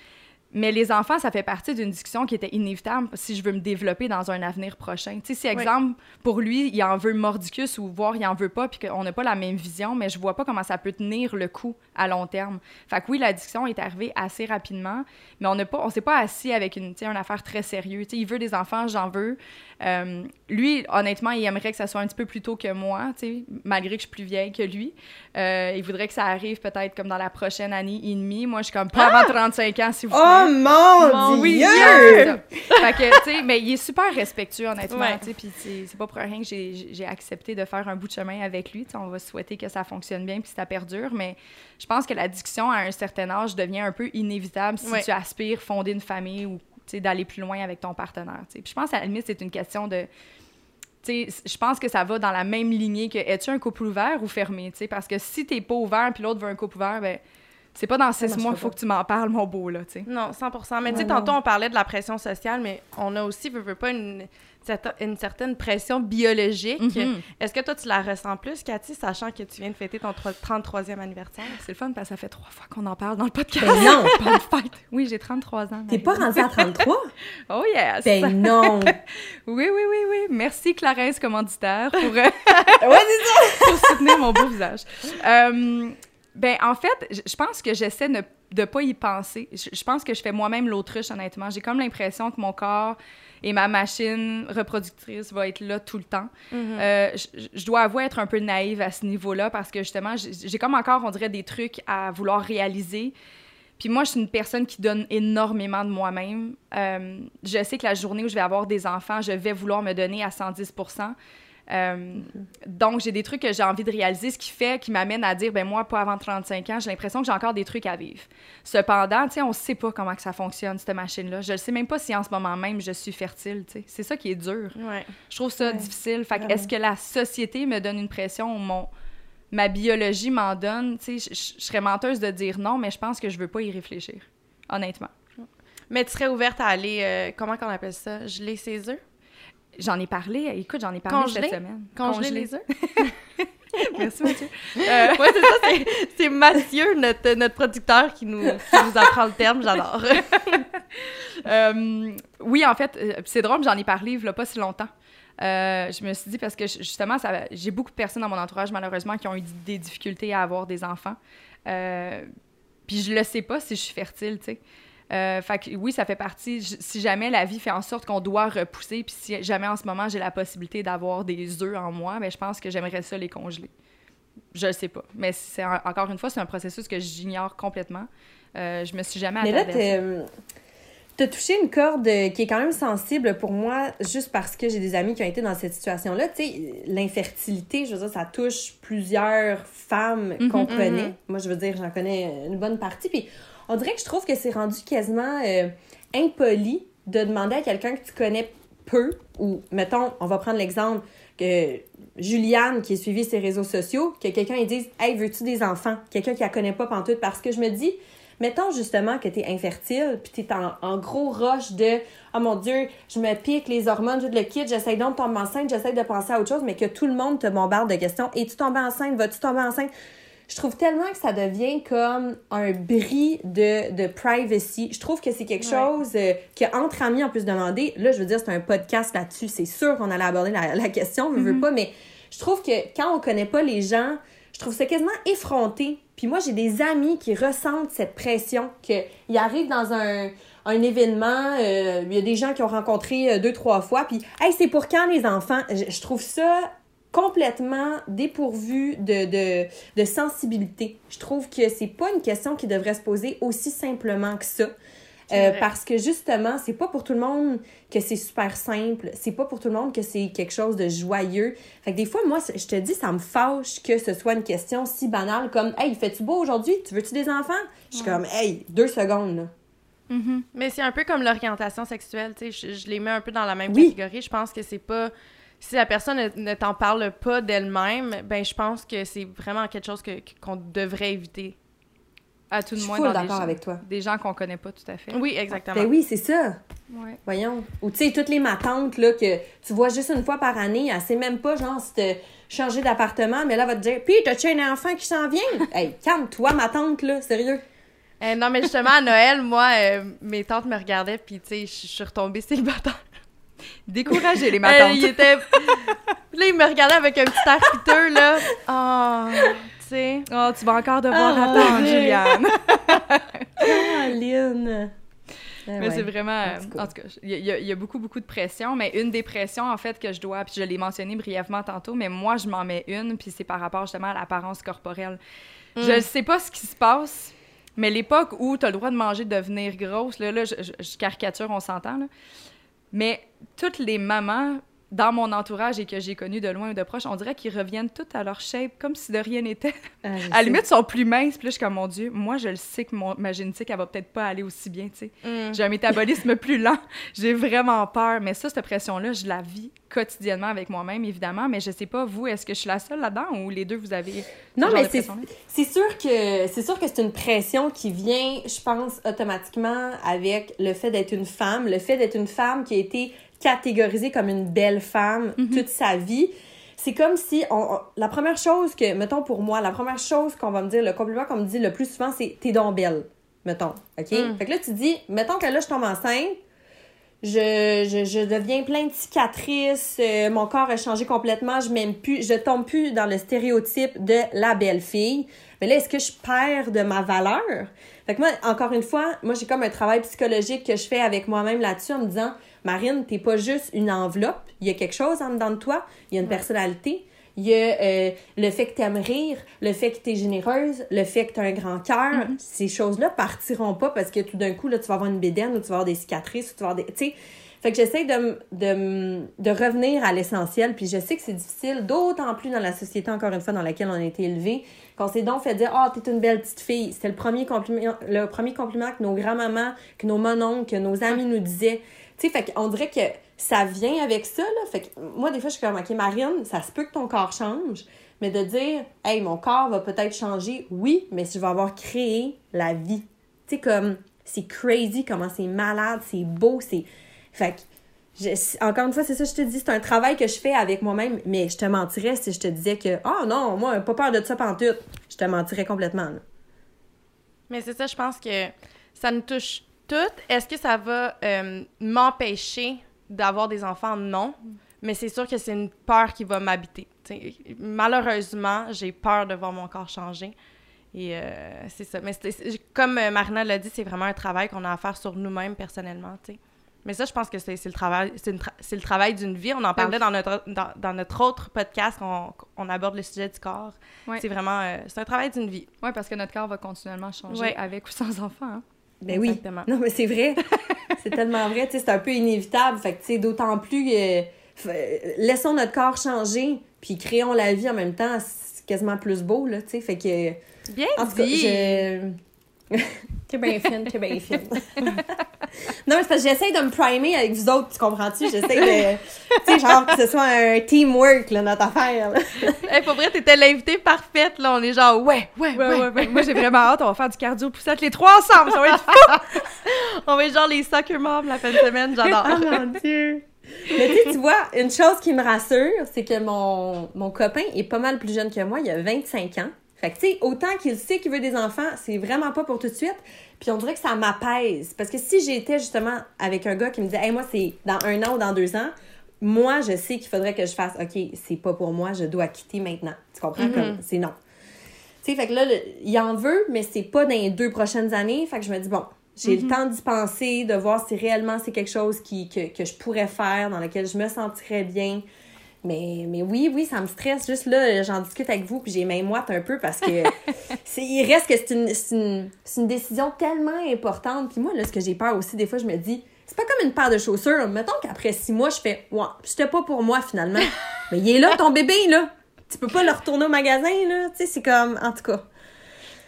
Mais les enfants, ça fait partie d'une discussion qui était inévitable si je veux me développer dans un avenir prochain. Tu sais, si, exemple, pour lui, il en veut mordicus ou voir, il en veut pas, puis qu'on n'a pas la même vision, mais je vois pas comment ça peut tenir le coup à long terme. Fait que oui, la discussion est arrivée assez rapidement, mais on n'a pas, on s'est pas assis avec une, une affaire très sérieuse. Tu sais, il veut des enfants, j'en veux. Euh, lui, honnêtement, il aimerait que ça soit un petit peu plus tôt que moi, tu sais, malgré que je suis plus vieille que lui. Euh, il voudrait que ça arrive peut-être comme dans la prochaine année et demie. Moi, je suis comme pas avant 35 ans, s'il vous plaît. Oh mon, Mon Dieu! ça. fait que, tu sais, mais il est super respectueux, honnêtement, Ouais. puis c'est pas pour rien que j'ai accepté de faire un bout de chemin avec lui, on va souhaiter que ça fonctionne bien puis que ça perdure, mais je pense que la discussion à un certain âge devient un peu inévitable si Ouais. tu aspires fonder une famille ou, tu sais, d'aller plus loin avec ton partenaire. Puis je pense, à la limite, c'est une question de... Je pense que ça va dans la même lignée que es-tu un couple ouvert ou fermé, tu sais, parce que si t'es pas ouvert puis l'autre veut un couple ouvert, ben c'est pas dans six marchera mois, pas. faut que tu m'en parles, mon beau, là, tu sais. Non, 100% Mais tu sais, Ouais, tantôt, non. on parlait de la pression sociale, mais on a aussi, veux, veux pas, une, une certaine pression biologique. Mhm. Est-ce que toi, tu la ressens plus, Cathy, sachant que tu viens de fêter ton tro- 33e anniversaire? C'est le fun parce que ça fait trois fois qu'on en parle dans le podcast. Ben non! Bonne fête! Oui, j'ai 33 ans. T'es pas rendu à 33? Oh yes! Ben non! Oui, oui, oui, oui. Merci Clarence, commanditaire, pour, euh, ouais, c'est ça! pour soutenir mon beau visage. Euh, ben, en fait, je pense que j'essaie de ne pas y penser. Je je pense que je fais moi-même l'autruche, honnêtement. J'ai comme l'impression que mon corps et ma machine reproductrice va être là tout le temps. Mhm. Euh, je, dois avouer être un peu naïve à ce niveau-là parce que justement, j'ai j'ai comme encore, on dirait, des trucs à vouloir réaliser. Puis moi, je suis une personne qui donne énormément de moi-même. Euh, je sais que la journée où je vais avoir des enfants, je vais vouloir me donner à 110 Euh, Donc, j'ai des trucs que j'ai envie de réaliser, ce qui fait, qui m'amène à dire, ben moi, pas avant 35 ans, j'ai l'impression que j'ai encore des trucs à vivre. Cependant, tu sais, on sait pas comment que ça fonctionne, cette machine-là. Je ne sais même pas si en ce moment même, je suis fertile, tu sais. C'est ça qui est dur. Ouais. Je trouve ça Ouais, difficile. Fait que est-ce que la société me donne une pression ou mon, ma biologie m'en donne? Tu sais, je serais menteuse de dire non, mais je pense que je veux pas y réfléchir. Honnêtement. Mais tu serais ouverte à aller, euh, comment qu'on appelle ça, geler ses œufs? J'en ai parlé, écoute, j'en ai parlé Congelé? cette semaine. Congeler les œufs? Merci, Mathieu. Euh, ouais, c'est ça, c'est- Mathieu, notre, notre producteur, qui nous, qui nous apprend le terme, j'adore. Euh, oui, en fait, euh, c'est drôle, j'en ai parlé il y a pas si longtemps. Euh, je me suis dit parce que justement, j'ai beaucoup de personnes dans mon entourage malheureusement qui ont eu des difficultés à avoir des enfants. Puis je le sais pas si je suis fertile, tu sais. Euh, fait que oui, ça fait partie. Si jamais la vie fait en sorte qu'on doit repousser, puis si jamais en ce moment j'ai la possibilité d'avoir des œufs en moi, ben je pense que j'aimerais ça les congeler. Je sais pas, mais c'est en- encore une fois c'est un processus que j'ignore complètement. Euh, je me suis jamais Mais là, euh, t'as touché une corde qui est quand même sensible pour moi, juste parce que j'ai des amis qui ont été dans cette situation-là. Tu sais, l'infertilité, je veux dire, ça touche plusieurs femmes Mhm, qu'on mhm. connaît. Moi, je veux dire, j'en connais une bonne partie. Puis on dirait que je trouve que c'est rendu quasiment euh, impoli de demander à quelqu'un que tu connais peu, ou mettons, on va prendre l'exemple que Juliane, qui a suivi ses réseaux sociaux, que quelqu'un dise Hey, veux-tu des enfants? Quelqu'un qui la connaît pas pantoute, parce que je me dis, mettons justement que tu es infertile, puis tu en, gros rush de Oh mon Dieu, je me pique les hormones, tout le kit, j'essaie donc de tomber enceinte, j'essaie de penser à autre chose, mais que tout le monde te bombarde de questions. Es-tu tombée enceinte? Vas-tu tomber enceinte? Je trouve tellement que ça devient comme un bris de, de privacy. Je trouve que c'est quelque chose euh, qu'entre amis, on peut se demander. Là, je veux dire, c'est un podcast là-dessus. C'est sûr qu'on allait aborder la, la question, je veux Mhm. pas, mais je trouve que quand on connaît pas les gens, je trouve ça quasiment effronté. Puis moi, j'ai des amis qui ressentent cette pression, qu'ils arrivent dans un, un événement, euh, il y a des gens qui ont rencontré euh, deux, trois fois, puis « Hey, c'est pour quand les enfants? » Je, je trouve ça complètement dépourvu de, de, de sensibilité. Je trouve que c'est pas une question qui devrait se poser aussi simplement que ça. Euh, parce que justement, c'est pas pour tout le monde que c'est super simple. C'est pas pour tout le monde que c'est quelque chose de joyeux. Fait que des fois, moi, je te dis, ça me fâche que ce soit une question si banale comme Hey, fais-tu beau aujourd'hui? Tu veux-tu des enfants? Je suis comme Hey, deux secondes, là. Mhm. Mais c'est un peu comme l'orientation sexuelle, tu sais, je, je les mets un peu dans la même Oui. catégorie. Je pense que c'est pas... Si la personne ne, ne t'en parle pas d'elle-même, ben je pense que c'est vraiment quelque chose que qu'on devrait éviter. À tout suis moins dans des d'accord gens, avec toi. des gens qu'on connaît pas tout à fait. Oui, exactement. Ben oui, c'est ça. Ouais. Voyons. Ou tu sais, toutes les matantes là, que tu vois juste une fois par année, elle sait même pas, genre, si t'as changé d'appartement, mais là, elle va te dire Puis, t'as-tu un enfant qui s'en vient? Hey, calme-toi, ma tante, là, sérieux. Euh, non, mais justement, à Noël, moi, euh, mes tantes me regardaient, puis tu sais, je je suis retombée célibataire. Décourager les Euh, matantes. il était... Là, il me regardait avec un petit air piteux, là. Oh, tu sais... Oh, tu vas encore devoir Ah, attendre, oui. Juliane. Aline. Ben Mais ouais. c'est vraiment. En tout cas. En tout cas, il y, a- y beaucoup, beaucoup de pression, mais une des pressions, en fait, que je dois, puis je l'ai mentionné brièvement tantôt, mais moi, je m'en mets une, puis c'est par rapport justement à l'apparence corporelle. Je ne sais pas ce qui se passe, mais l'époque où tu as le droit de manger, de devenir grosse, là, là je, je- je caricature, on s'entend, là. Mais toutes les mamans dans mon entourage et que j'ai connues de loin ou de proche, on dirait qu'ils reviennent toutes à leur shape comme si de rien n'était. Ah, À la limite, ils sont plus minces, puis là, je suis comme, mon Dieu, moi, je le sais que mon- ma génétique, elle va peut-être pas aller aussi bien, tu sais. Mm. J'ai un métabolisme plus lent. J'ai vraiment peur. Mais ça, cette pression-là, je la vis quotidiennement avec moi-même, évidemment. Mais je sais pas, vous, est-ce que je suis la seule là-dedans ou les deux, vous avez. Non, mais c'est sûr que c'est sûr que c'est une pression qui vient, je pense, automatiquement avec le fait d'être une femme, le fait d'être une femme qui a été catégorisée comme une belle femme Mhm. toute sa vie. C'est comme si on, on- la première chose que, mettons pour moi, la première chose qu'on va me dire, le compliment qu'on me dit le plus souvent, c'est t'es donc belle, mettons. OK? Mm. Fait que là, tu dis, mettons que là, je tombe enceinte, je, je, je deviens plein de cicatrices, euh, mon corps a changé complètement, je m'aime plus, je tombe plus dans le stéréotype de la belle fille. Mais là, est-ce que je perds de ma valeur? Fait que moi, encore une fois, moi, j'ai comme un travail psychologique que je fais avec moi-même là-dessus en me disant, Marine, t'es pas juste une enveloppe, il y a quelque chose en dedans de toi, il y a une personnalité, il y a euh, le fait que t'aimes rire, le fait que t'es généreuse, le fait que t'as un grand cœur. Ces choses-là partiront pas parce que tout d'un coup, là, tu vas avoir une bédaine ou tu vas avoir des cicatrices ou tu vas avoir des... Tu sais, fait que j'essaie de, de, de revenir à l'essentiel, puis je sais que c'est difficile, d'autant plus dans la société, encore une fois, dans laquelle on a été élevé, qu'on s'est donc fait dire « Ah, t'es une belle petite fille ». C'était le premier compliment, le premier compliment que nos grands-mamans, que nos mononcles, que nos amis nous disaient. Tu sais, fait qu'on dirait que ça vient avec ça, là. Fait que moi, des fois, je suis comme, OK, Marine, ça se peut que ton corps change, mais de dire, hey, mon corps va peut-être changer, oui, mais je vais avoir créé la vie. Tu sais, comme, c'est crazy comment c'est malade, c'est beau, c'est. Fait que encore une fois, c'est ça, je te dis, c'est un travail que je fais avec moi-même, mais je te mentirais si je te disais que, ah non, moi, pas peur de ça pantoute. Je te mentirais complètement, là. Mais c'est ça, je pense que ça nous touche toutes. Est-ce que ça va euh, m'empêcher d'avoir des enfants? Non. Mais c'est sûr que c'est une peur qui va m'habiter. Malheureusement, j'ai peur de voir mon corps changer. Et euh, c'est ça. Mais comme euh, Marina l'a dit, c'est vraiment un travail qu'on a à faire sur nous-mêmes personnellement. t'sais. Mais ça, je pense que c'est le travail, c'est une tra- c'est le travail d'une vie. On en parlait dans notre, dans, dans notre autre podcast, on, on aborde le sujet du corps. C'est vraiment, euh, c'est un travail d'une vie. Oui, parce que notre corps va continuellement changer Ouais. avec ou sans enfant. hein. Ben oui. Exactement. Non, mais c'est vrai. c'est tellement vrai. Tu sais, c'est un peu inévitable. Fait que, tu sais, d'autant plus, euh, laissons notre corps changer, puis créons la vie en même temps. C'est quasiment plus beau, là, tu sais. Fait que, Bien en tout cas, je... t'es bien fine, t'es bien fine. non, mais c'est parce que j'essaie de me primer avec vous autres, tu comprends-tu? J'essaie de, tu sais, genre, que ce soit un teamwork, là, notre affaire, là. Hey, pour vrai, t'étais l'invitée parfaite, là. On est genre, ouais, ouais, Ouais, ouais. ouais, ouais. Moi, j'ai vraiment hâte. On va faire du cardio poussette les trois ensemble. Ça va être fou. On va être genre les soccer moms la fin de semaine, j'adore. Oh mon Dieu! Mais tu sais, tu vois, une chose qui me rassure, c'est que mon, mon copain est pas mal plus jeune que moi, il a 25 ans. Fait que tu sais, autant qu'il sait qu'il veut des enfants, c'est vraiment pas pour tout de suite. Puis on dirait que ça m'apaise. Parce que si j'étais justement avec un gars qui me disait, hey, moi, c'est dans un an ou dans deux ans, moi, je sais qu'il faudrait que je fasse, OK, c'est pas pour moi, je dois quitter maintenant. Tu comprends? Comme, c'est non. Tu sais, fait que là, le- il en veut, mais c'est pas dans les deux prochaines années. Fait que je me dis, bon, j'ai le temps d'y penser, de voir si réellement c'est quelque chose qui, que, que je pourrais faire, dans lequel je me sentirais bien. Mais, mais oui, oui, ça me stresse. Juste là, j'en discute avec vous, puis j'ai main moite un peu parce que c'est, il reste que c'est une, c'est une, c'est une décision tellement importante. Puis moi, là, ce que j'ai peur aussi, des fois, je me dis, c'est pas comme une paire de chaussures. Mettons qu'après six mois, je fais, ouais, c'était pas pour moi finalement. mais il est là, ton bébé, là. Tu peux pas le retourner au magasin, là. Tu sais, c'est comme, en tout cas.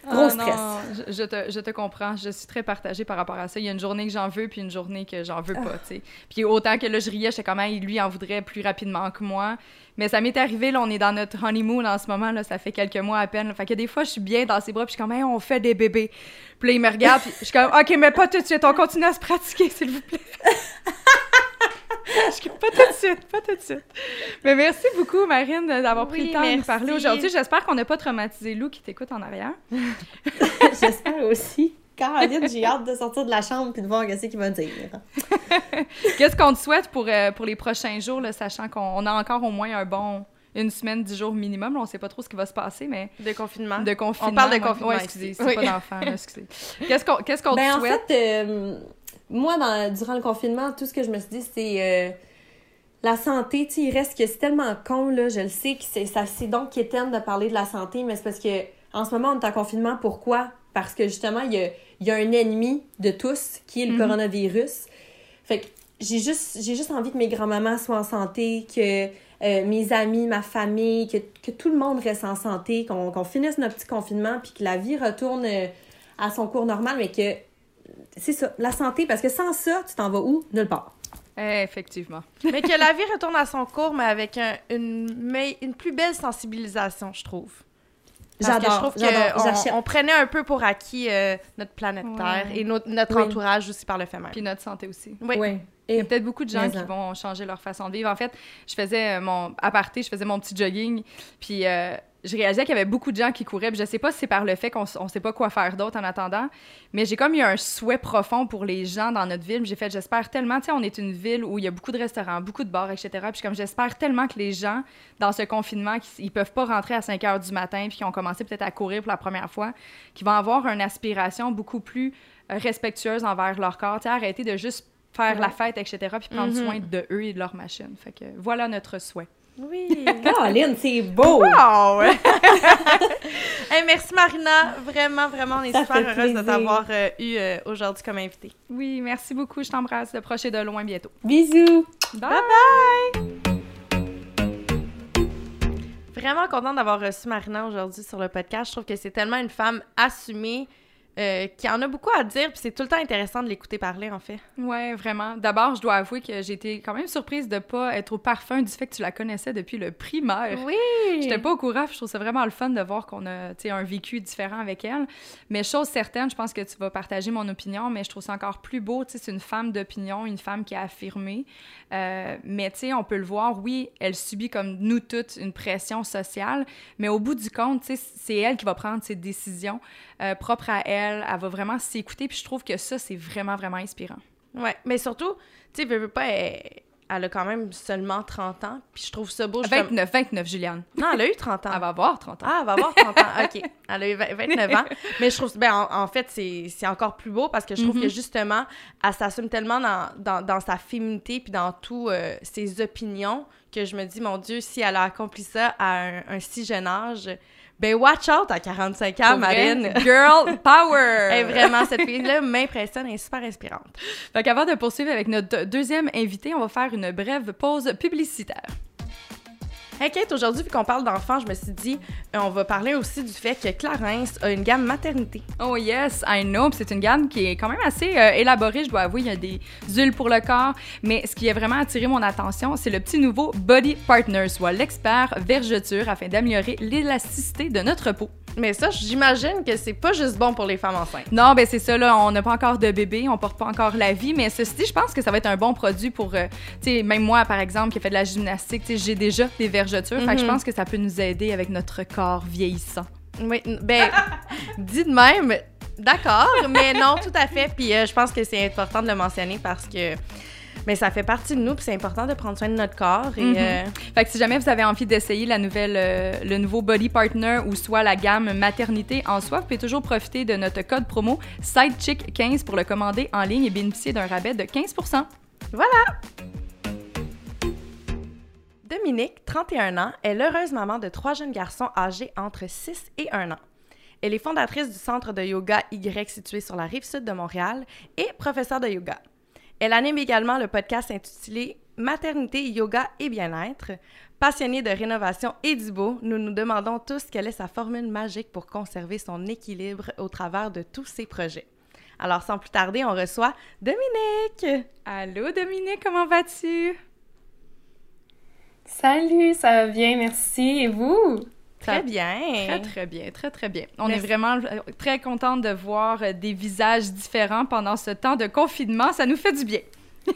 Gros Ah, stress. non, je, je te, je te comprends. Je suis très partagée par rapport à ça. Il y a une journée que j'en veux, puis une journée que j'en veux pas, tu sais. Puis autant que là, je riais, j'étais comme, Hey, lui, en voudrait plus rapidement que moi. Mais ça m'est arrivé, là, on est dans notre honeymoon en ce moment, là, ça fait quelques mois à peine. Fait que des fois, je suis bien dans ses bras, puis je suis comme, hey, on fait des bébés. Puis là, il me regarde, puis je suis comme, OK, mais pas tout de suite, on continue à se pratiquer, s'il vous plaît. Je pas tout de suite, pas tout de suite. Mais merci beaucoup, Marine, d'avoir pris le temps de nous parler aujourd'hui. J'espère qu'on n'a pas traumatisé Lou qui t'écoute en arrière. J'espère aussi. Caroline, j'ai hâte de sortir de la chambre puis de voir qu'est-ce qu'il va dire. Qu'est-ce qu'on te souhaite pour, euh, pour les prochains jours, là, sachant qu'on on a encore au moins un bon une semaine, dix jours minimum. Là, on sait pas trop ce qui va se passer, mais De confinement. de confinement. On parle de confinement Ouais, excusez, c'est Oui. pas d'enfant, excusez. Qu'est-ce qu'on qu'est-ce qu'on Ben, te en souhaite? fait, euh, moi, dans, durant le confinement, tout ce que je me suis dit, c'est euh, la santé. Tu sais, il reste que c'est tellement con, là. Je le sais que c'est, ça, c'est donc quétaine de parler de la santé, mais c'est parce que en ce moment, on est en confinement. Pourquoi? Parce que justement, il y a, il y a un ennemi de tous qui est le Mhm. coronavirus. Fait que j'ai juste, j'ai juste envie que mes grands-mamans soient en santé, que euh, mes amis, ma famille, que, que tout le monde reste en santé, qu'on qu'on finisse notre petit confinement, puis que la vie retourne euh, à son cours normal, mais que c'est ça, la santé, parce que sans ça, tu t'en vas où? Nulle part. Effectivement. mais que la vie retourne à son cours, mais avec un- une, mais une plus belle sensibilisation, je trouve. Parce que je J'adore, trouve j'adore, qu'on on prenait un peu pour acquis euh, notre planète Ouais. Terre et notre, notre Oui. entourage aussi par le fait même. Puis notre santé aussi. Oui. Ouais. Il y Et a peut-être beaucoup de gens qui vont changer leur façon de vivre. En fait, je faisais euh, mon aparté, je faisais mon petit jogging, puis euh, je réalisais qu'il y avait beaucoup de gens qui couraient. Puis je sais pas si c'est par le fait qu'on on sait pas quoi faire d'autre en attendant, mais j'ai comme eu un souhait profond pour les gens dans notre ville. J'ai fait, j'espère tellement, tu sais, on est une ville où il y a beaucoup de restaurants, beaucoup de bars, etc. Puis comme j'espère tellement que les gens, dans ce confinement, ils peuvent pas rentrer à 5 heures du matin, puis qui ont commencé peut-être à courir pour la première fois, qui vont avoir une aspiration beaucoup plus euh, respectueuse envers leur corps, tu sais, arrêter de juste faire la fête, etc., puis prendre Mhm. soin de eux et de leur machine. Fait que voilà notre souhait. Oui. Caroline, c'est beau! Wow! hey, merci Marina. Vraiment, vraiment, on est Ça super heureuse plaisir. de t'avoir euh, eu euh, aujourd'hui comme invitée. Oui, merci beaucoup, je t'embrasse de proche et de loin bientôt. Bisous! Bye! Vraiment contente d'avoir reçu Marina aujourd'hui sur le podcast. Je trouve que c'est tellement une femme assumée, euh, qui en a beaucoup à dire, puis c'est tout le temps intéressant de l'écouter parler, en fait. Ouais, vraiment. D'abord, je dois avouer que j'ai été quand même surprise de pas être au parfum du fait que tu la connaissais depuis le primaire. Oui! J'étais pas au courant, puis je trouve ça vraiment le fun de voir qu'on a, un vécu différent avec elle. Mais chose certaine, je pense que tu vas partager mon opinion, mais je trouve ça encore plus beau, tu sais, c'est une femme d'opinion, une femme qui a affirmé. Euh, mais, tu sais, on peut le voir, oui, elle subit comme nous toutes une pression sociale, mais au bout du compte, tu sais, c'est elle qui va prendre ses décisions euh, propres à elle, elle, va vraiment s'écouter, puis je trouve que ça, c'est vraiment, vraiment inspirant. Ouais, mais surtout, tu sais, veux, pas, elle, elle, a quand même seulement 30 ans, puis je trouve ça beau. 29, 29, Juliane. Non, elle a eu 30 ans. Elle va avoir 30 ans. Ah, elle va avoir 30 ans, OK. Elle a eu 29 ans. Mais je trouve, ben, en, fait, c'est encore plus beau parce que je trouve que Mhm. justement, elle s'assume tellement dans, dans, dans, sa féminité puis dans toutes euh, ses opinions que je me dis, mon Dieu, si elle a accompli ça à un, un si jeune âge, ben watch out à 45 ans, Marine. Girl power! Est vraiment, cette fille-là m'impressionne, elle est super inspirante. Fait qu'avant de poursuivre avec notre deuxième invité, on va faire une brève pause publicitaire. Hey Kate, aujourd'hui, vu qu'on parle d'enfants, je me suis dit, euh, on va parler aussi du fait que Clarence a une gamme maternité. Oh yes, I know. C'est une gamme qui est quand même assez euh, élaborée, je dois avouer. Il y a des huiles pour le corps. Mais ce qui a vraiment attiré mon attention, c'est le petit nouveau Body Partner, soit l'expert vergeture afin d'améliorer l'élasticité de notre peau. Mais ça, j'imagine que c'est pas juste bon pour les femmes enceintes. Non, ben c'est ça, là, on n'a pas encore de bébé, on porte pas encore la vie, mais ceci dit, je pense que ça va être un bon produit pour, euh, tu sais, même moi, par exemple, qui ai fait de la gymnastique, tu sais, j'ai déjà des vergetures, fait que je Mhm. pense que ça peut nous aider avec notre corps vieillissant. Oui, ben, dit de même, d'accord, mais non, tout à fait. Puis euh, je pense que c'est important de le mentionner parce que mais ça fait partie de nous, puis c'est important de prendre soin de notre corps. Et, euh, Fait que si jamais vous avez envie d'essayer la nouvelle, euh, le nouveau Body Partner ou soit la gamme maternité en soi, vous pouvez toujours profiter de notre code promo SIDECHICK15 pour le commander en ligne et bénéficier d'un rabais de 15 Dominique, 31 ans, est l'heureuse maman de trois jeunes garçons âgés entre 6 et 1 an. Elle est fondatrice du centre de yoga Y situé sur la rive sud de Montréal et professeure de yoga. Elle anime également le podcast intitulé Maternité, yoga et bien-être. Passionnée de rénovation et du beau, nous nous demandons tous quelle est sa formule magique pour conserver son équilibre au travers de tous ses projets. Alors, sans plus tarder, on reçoit Dominique! Allô Dominique, comment vas-tu? Salut, ça va bien, merci. Et vous? Très bien! Très, très bien, très, très bien. On Merci. est vraiment euh, très contente de voir euh, des visages différents pendant ce temps de confinement. Ça nous fait du bien.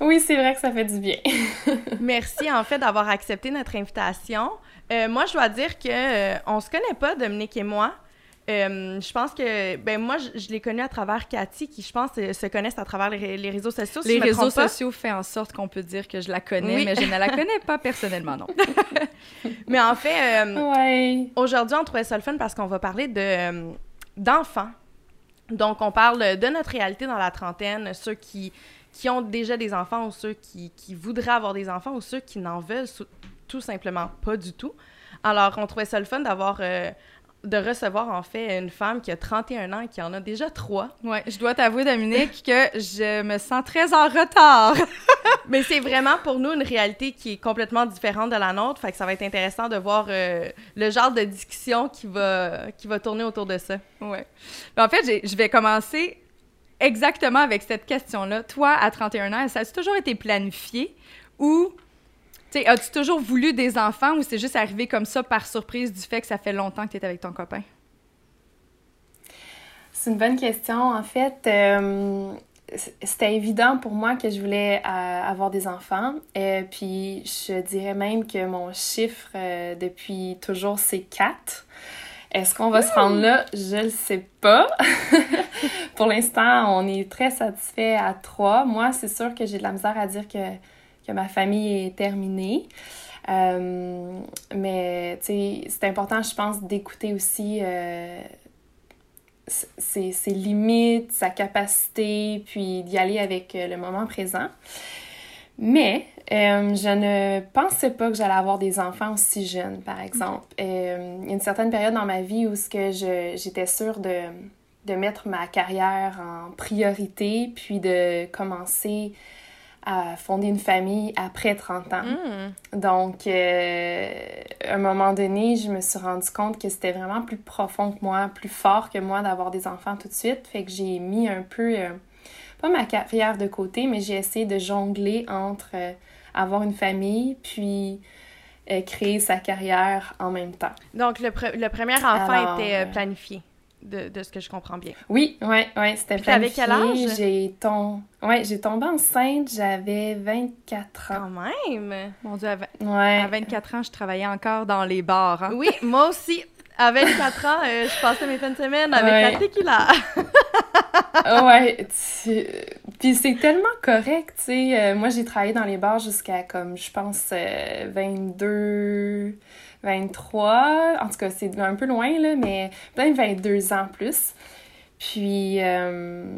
Oui, c'est vrai que ça fait du bien. Merci en fait d'avoir accepté notre invitation. Euh, moi, je dois dire que euh, on se connaît pas, Dominique et moi. Euh, je pense que ben moi je, je l'ai connu à travers Cathy qui je pense euh, se connaissent à travers les, ré- les réseaux sociaux si Les je me réseaux sociaux font en sorte qu'on peut dire que je la connais, Oui. mais je ne la connais pas personnellement, non. Mais en fait euh, Ouais. aujourd'hui on trouvait ça le fun parce qu'on va parler de euh, d'enfants. Donc on parle de notre réalité dans la trentaine, ceux qui qui ont déjà des enfants ou ceux qui, qui voudraient avoir des enfants ou ceux qui n'en veulent tout simplement pas du tout. Alors, on trouvait ça le fun d'avoir, euh, de recevoir en fait une femme qui a 31 ans et qui en a déjà trois. Ouais, je dois t'avouer, Dominique, que je me sens très en retard. Mais c'est vraiment pour nous une réalité qui est complètement différente de la nôtre. Fait que ça va être intéressant de voir euh, le genre de discussion qui va, qui va tourner autour de ça. Ouais. Ben, en fait, je vais commencer exactement avec cette question-là. Toi, à 31 ans, ça a toujours été planifié ou, as-tu toujours voulu des enfants ou c'est juste arrivé comme ça par surprise du fait que ça fait longtemps que tu es avec ton copain? C'est une bonne question. En fait, euh, c'était évident pour moi que je voulais euh, avoir des enfants. Et puis, je dirais même que mon chiffre euh, depuis toujours, c'est 4. Est-ce qu'on va se rendre là? Je le sais pas. pour l'instant, on est très satisfait à 3. Moi, c'est sûr que j'ai de la misère à dire que, que ma famille est terminée. Euh, mais, c'est important, je pense, d'écouter aussi euh, ses, limites, sa capacité, puis d'y aller avec euh, le moment présent. Mais euh, je ne pensais pas que j'allais avoir des enfants aussi jeunes, par exemple. Il y a une certaine période dans ma vie où ce que j'étais sûre de, de mettre ma carrière en priorité, puis de commencer à fonder une famille après 30 ans. Hmm. Donc, euh, à un moment donné, je me suis rendu compte que c'était vraiment plus profond que moi, plus fort que moi d'avoir des enfants tout de suite. Fait que j'ai mis un peu, euh, pas ma carrière de côté, mais j'ai essayé de jongler entre euh, avoir une famille, puis créer sa carrière en même temps. Donc, le, pre- le premier enfant Alors, était planifié, de, de ce que je comprends bien. Oui, oui, oui, c'était Puis t'avais planifié. quel âge? J'ai ouais, j'ai tombé enceinte, j'avais 24 ans. Quand même! Mon Dieu, à, vingt- Ouais. à 24 ans, je travaillais encore dans les bars. hein. Oui, moi aussi. À 24 ans, euh, je passais mes fins de semaine avec Ouais. la tequila. Ah ouais, tu- puis c'est tellement correct, tu sais. Euh, moi, j'ai travaillé dans les bars jusqu'à, comme, je pense, euh, 22, 23. En tout cas, c'est un peu loin, là, mais peut-être 22 ans plus. Puis, euh,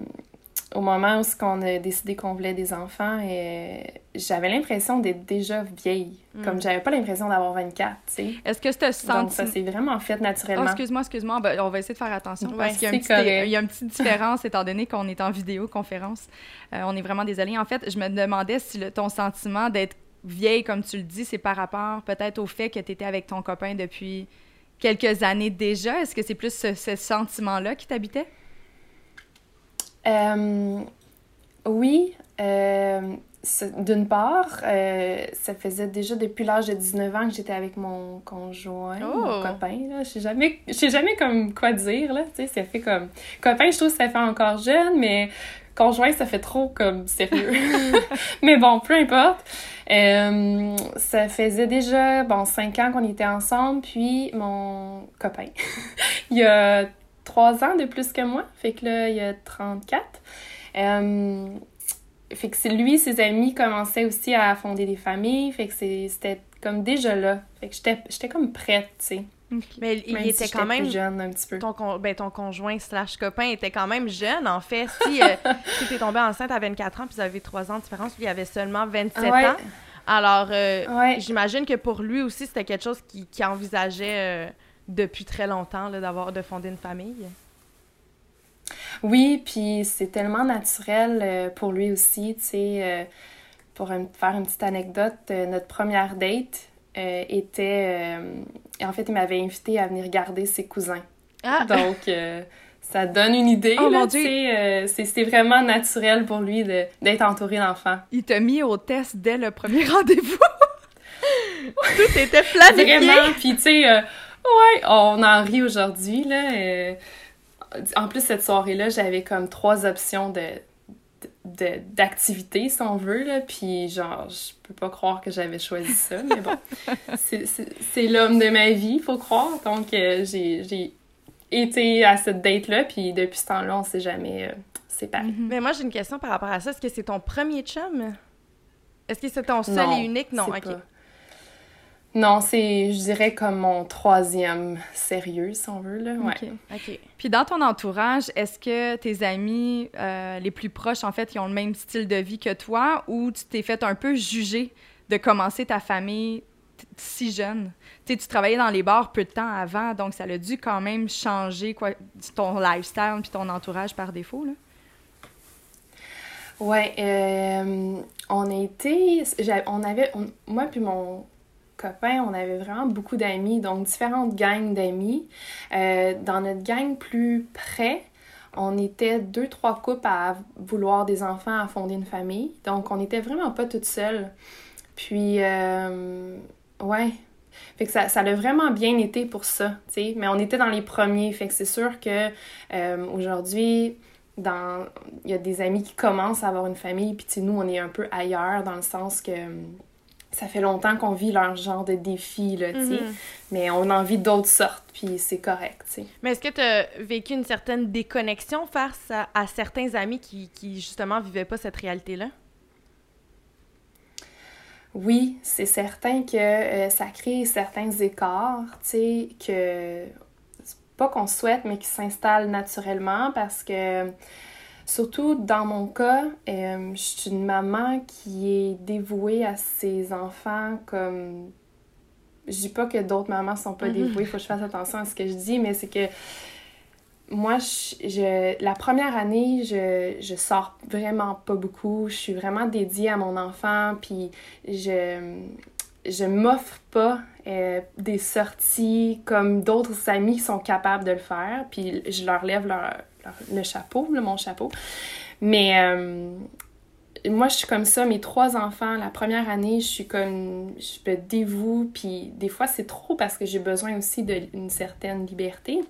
au moment où on a décidé qu'on voulait des enfants, euh, j'avais l'impression d'être déjà vieille. Comme, j'avais pas l'impression d'avoir 24, tu sais. Est-ce que ce Donc, sentiment... ça s'est vraiment fait Oh, naturellement. excuse-moi, excuse-moi. Ben, on va essayer de faire attention Ouais, parce qu'il y a une petite différence étant donné qu'on est en vidéoconférence. Euh, on est vraiment désolé. En fait, je me demandais si le- ton sentiment d'être vieille, comme tu le dis, c'est par rapport peut-être au fait que tu étais avec ton copain depuis quelques années déjà. Est-ce que c'est plus ce, ce sentiment-là qui t'habitait? Euh, oui, euh, d'une part, euh, ça faisait déjà depuis l'âge de 19 ans que j'étais avec mon conjoint, Oh! mon copain. Là. Je sais jamais, jamais comme quoi dire, là. Ça fait comme... Copain, je trouve que ça fait encore jeune, mais conjoint, ça fait trop comme sérieux. mais bon, peu importe. Euh, ça faisait déjà, bon, cinq ans qu'on était ensemble, puis mon copain, il a trois ans de plus que moi, fait que là, il a 34. Euh, fait que lui, ses amis commençaient aussi à fonder des familles, fait que c'était comme déjà là. Fait que j'étais comme prête, tu sais. Mais il Même était si quand même. plus jeune un petit peu. Ton, con- ben, ton conjoint slash copain était quand même jeune, en fait. Si, euh, si t'es tombée enceinte à 24 ans, puis vous avez 3 ans de différence, lui, il avait seulement 27 Ouais. ans. Alors, euh, Ouais. j'imagine que pour lui aussi, c'était quelque chose qu'il qu'il envisageait euh, depuis très longtemps, là, d'avoir, de fonder une famille. Oui, puis c'est tellement naturel euh, pour lui aussi, tu sais. euh, pour un- faire une petite anecdote, euh, notre première date euh, était... euh, en fait, il m'avait invité à venir garder ses cousins. Ah! Donc, euh, ça donne une idée, Oh, là, euh, c'est vraiment naturel pour lui de- d'être entouré d'enfants. Il t'a mis au test dès le premier rendez-vous. Tout était planifié! Vraiment, puis tu sais, euh, ouais, on en rit aujourd'hui, là. euh, en plus, cette soirée-là, j'avais comme trois options de de- d'activités, si on veut, là, puis genre, je peux pas croire que j'avais choisi ça, mais bon, c'est- l'homme de ma vie, faut croire, donc euh, j'ai j'ai été à cette date-là, puis depuis ce temps-là, on s'est jamais euh, séparés. Mais moi, j'ai une question par rapport à ça. Est-ce que c'est ton premier chum? Est-ce que c'est ton seul Non, et unique? Non, c'est ok. pas. Non, c'est, je dirais, comme mon troisième sérieux, si on veut, là, ouais. Ok. Ok. Puis dans ton entourage, est-ce que tes amis euh, les plus proches, en fait, ils ont le même style de vie que toi ou tu t'es fait un peu juger de commencer ta famille si jeune? Tu sais, tu travaillais dans les bars peu de temps avant, donc ça a dû quand même changer quoi, ton lifestyle puis ton entourage par défaut, là? Ouais, euh, on a été, on avait, on- moi puis mon on avait vraiment beaucoup d'amis, donc différentes gangs d'amis. Euh, dans notre gang plus près, on était deux, trois couples à vouloir des enfants, à fonder une famille, donc on n'était vraiment pas toutes seules. Puis, euh, ouais, que ça, a vraiment bien été pour ça, tu mais on était dans les premiers, fait que c'est sûr que euh, aujourd'hui, il y a des amis qui commencent à avoir une famille. Puis nous on est un peu ailleurs dans le sens que ça fait longtemps qu'on vit leur genre de défi là, tu sais, Mhm. mais on en vit d'autres sortes puis c'est correct, tu sais. Mais est-ce que tu as vécu une certaine déconnexion face à, à certains amis qui, qui, justement, vivaient pas cette réalité-là? Oui, c'est certain que euh, ça crée certains écarts, tu sais, que pas qu'on souhaite, mais qui s'installent naturellement parce que, surtout dans mon cas, euh, je suis une maman qui est dévouée à ses enfants comme. Je dis pas que d'autres mamans sont pas Mhm. dévouées, faut que je fasse attention à ce que je dis, mais c'est que moi, je, la première année, je, je sors vraiment pas beaucoup. Je suis vraiment dédiée à mon enfant, puis je, je m'offre pas euh, des sorties comme d'autres amis qui sont capables de le faire, puis je leur lève leur, le chapeau, mon chapeau. Mais euh, moi, je suis comme ça. Mes trois enfants, la première année, je suis comme. Je me dévoue, puis des fois, c'est trop parce que j'ai besoin aussi d'une certaine liberté.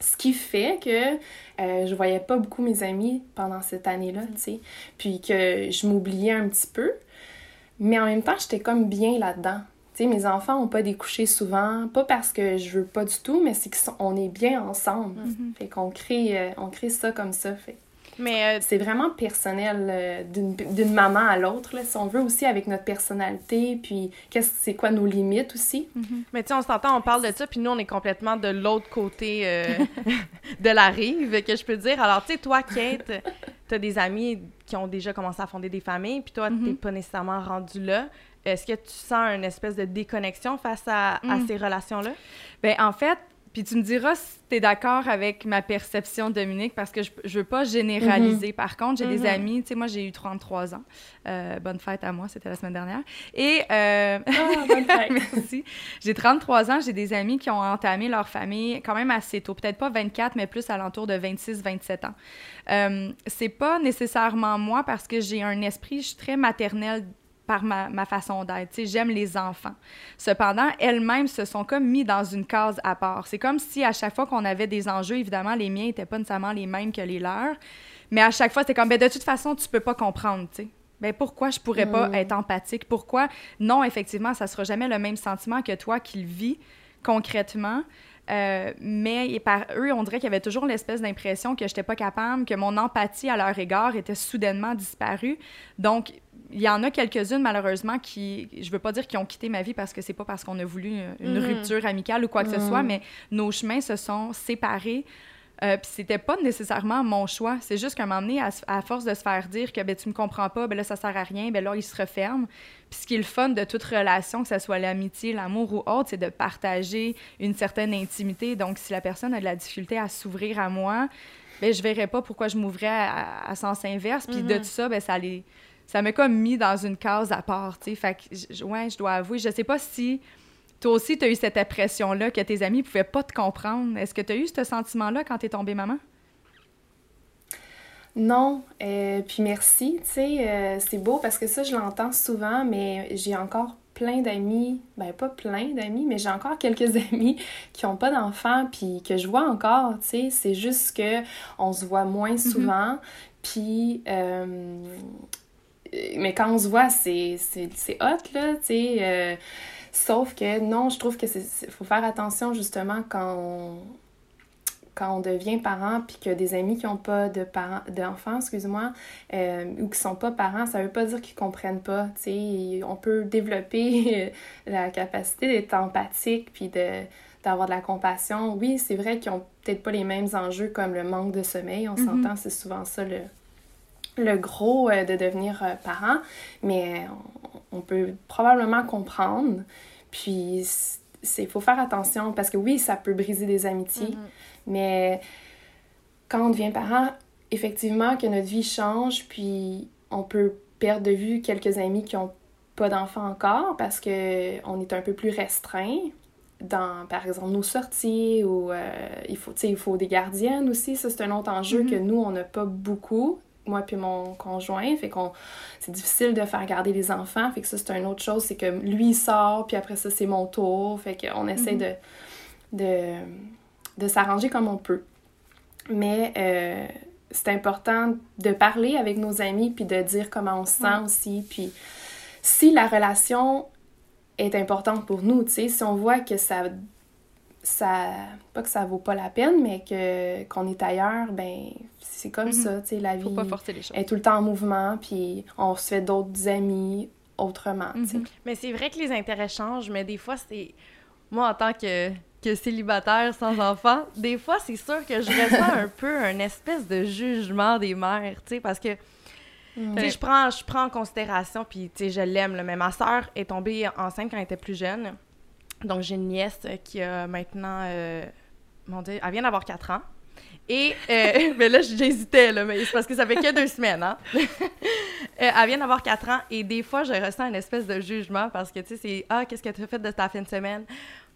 Ce qui fait que euh, je voyais pas beaucoup mes amis pendant cette année-là, tu sais. Puis que je m'oubliais un petit peu. Mais en même temps, j'étais comme bien là-dedans. Tu sais, mes enfants n'ont pas découché souvent, pas parce que je veux pas du tout, mais c'est qu'on est bien ensemble. Mm-hmm. Fait qu'on crée, euh, on crée ça comme ça. Fait mais euh, c'est vraiment personnel euh, d'une maman à l'autre, si on veut aussi avec notre personnalité, puis qu'est-ce c'est quoi nos limites aussi. Mm-hmm. Mais tu sais, on s'entend, on parle de ça, puis nous, on est complètement de l'autre côté euh, de la rive, que je peux dire. Alors, tu sais, toi, Kate, tu as des amis qui ont déjà commencé à fonder des familles, puis toi, tu n'es mm-hmm. pas nécessairement rendu là. Est-ce que tu sens une espèce de déconnexion face à, à mm. ces relations-là? Ben en fait, puis tu me diras si tu es d'accord avec ma perception, Dominique, parce que je, je veux pas généraliser. Mhm. Par contre, j'ai des mhm. amis, tu sais, moi j'ai eu 33 ans. Euh, bonne fête à moi, c'était la semaine dernière. Et. Euh... Oh, bonne fête. Merci. J'ai 33 ans, j'ai des amis qui ont entamé leur famille quand même assez tôt. Peut-être pas 24, mais plus à l'entour de 26-27 ans. Euh, c'est pas nécessairement moi parce que j'ai un esprit, je suis très maternelle par ma, ma façon d'être. J'aime les enfants. Cependant, elles-mêmes se sont comme mis dans une case à part. C'est comme si à chaque fois qu'on avait des enjeux, évidemment, les miens n'étaient pas nécessairement les mêmes que les leurs, mais à chaque fois, c'était comme, ben, de toute façon, tu peux pas comprendre, tu sais. Ben, pourquoi je pourrais pas mm. être empathique? Pourquoi? Non, effectivement, ça sera jamais le même sentiment que toi qui le vis concrètement. Euh, mais par eux, on dirait qu'il y avait toujours l'espèce d'impression que je n'étais pas capable, que mon empathie à leur égard était soudainement disparue. Donc, il y en a quelques-unes, malheureusement, qui, je veux pas dire qu'ils ont quitté ma vie parce que c'est pas parce qu'on a voulu une, mhm. rupture amicale ou quoi que ce soit, mhm. mais nos chemins se sont séparés. Euh, puis c'était pas nécessairement mon choix. C'est juste qu'à un moment donné, à, force de se faire dire que ben, tu me comprends pas, ben là, ça sert à rien, ben là, il se referme. Puis ce qui est le fun de toute relation, que ce soit l'amitié, l'amour ou autre, c'est de partager une certaine intimité. Donc, si la personne a de la difficulté à s'ouvrir à moi, ben je verrais pas pourquoi je m'ouvrais à, sens inverse. Puis de mhm. tout ça, ben ça les ça m'a comme mis dans une case à part, tu sais. Fait que, ouais, je dois avouer, je sais pas si toi aussi, tu as eu cette impression-là que tes amis pouvaient pas te comprendre. Est-ce que tu as eu ce sentiment-là quand tu es tombée maman? Non, euh, puis merci, tu sais, euh, c'est beau parce que ça, je l'entends souvent, mais j'ai encore plein d'amis, ben pas plein d'amis, mais j'ai encore quelques amis qui ont pas d'enfants, puis que je vois encore, tu sais, c'est juste que on se voit moins mm-hmm. souvent, puis euh, mais quand on se voit, c'est hot, là, tu sais. Euh, sauf que non, je trouve que c'est faut faire attention justement quand on, quand on devient parent puis que des amis qui n'ont pas de parents d'enfants, excuse-moi, euh, ou qui sont pas parents, ça veut pas dire qu'ils comprennent pas. Tu sais, on peut développer la capacité d'être empathique puis de d'avoir de la compassion. Oui, c'est vrai qu'ils ont peut-être pas les mêmes enjeux comme le manque de sommeil. On mm-hmm. s'entend, c'est souvent ça le, le gros euh, de devenir euh, parent, mais on, peut probablement comprendre. Puis, il faut faire attention parce que oui, ça peut briser des amitiés, mm-hmm. mais quand on devient parent, effectivement, que notre vie change, puis on peut perdre de vue quelques amis qui n'ont pas d'enfants encore parce que on est un peu plus restreint dans, par exemple, nos sorties ou euh, il, faut, il faut des gardiennes aussi. Ça, c'est un autre enjeu mm-hmm. que nous, on n'a pas beaucoup moi puis mon conjoint. Fait qu'on c'est difficile de faire garder les enfants. Fait que ça, c'est une autre chose. C'est que lui, il sort, puis après ça, c'est mon tour. Fait qu'on essaie mhm. de, de, de s'arranger comme on peut. Mais euh, c'est important de parler avec nos amis, puis de dire comment on se sent aussi. Puis si la relation est importante pour nous, tu sais, si on voit que ça ça pas que ça vaut pas la peine mais que qu'on est ailleurs ben c'est comme mhm. ça tu sais la vie est tout le temps en mouvement puis on se fait d'autres amis autrement mhm. mais c'est vrai que les intérêts changent mais des fois c'est moi en tant que que célibataire sans enfant des fois c'est sûr que je ressens un peu un espèce de jugement des mères tu sais parce que je prends, je prends en considération, puis tu sais, je l'aime, mais ma soeur est tombée enceinte quand elle était plus jeune. Donc, j'ai une nièce qui a maintenant. Euh, mon Dieu, elle vient d'avoir 4 ans. Et euh, ben là, j'hésitais, là, mais c'est parce que ça fait que deux semaines, hein? Euh, elle vient d'avoir quatre ans et des fois, je ressens une espèce de jugement parce que, tu sais, c'est « Ah, qu'est-ce que tu as fait de ta fin de semaine? »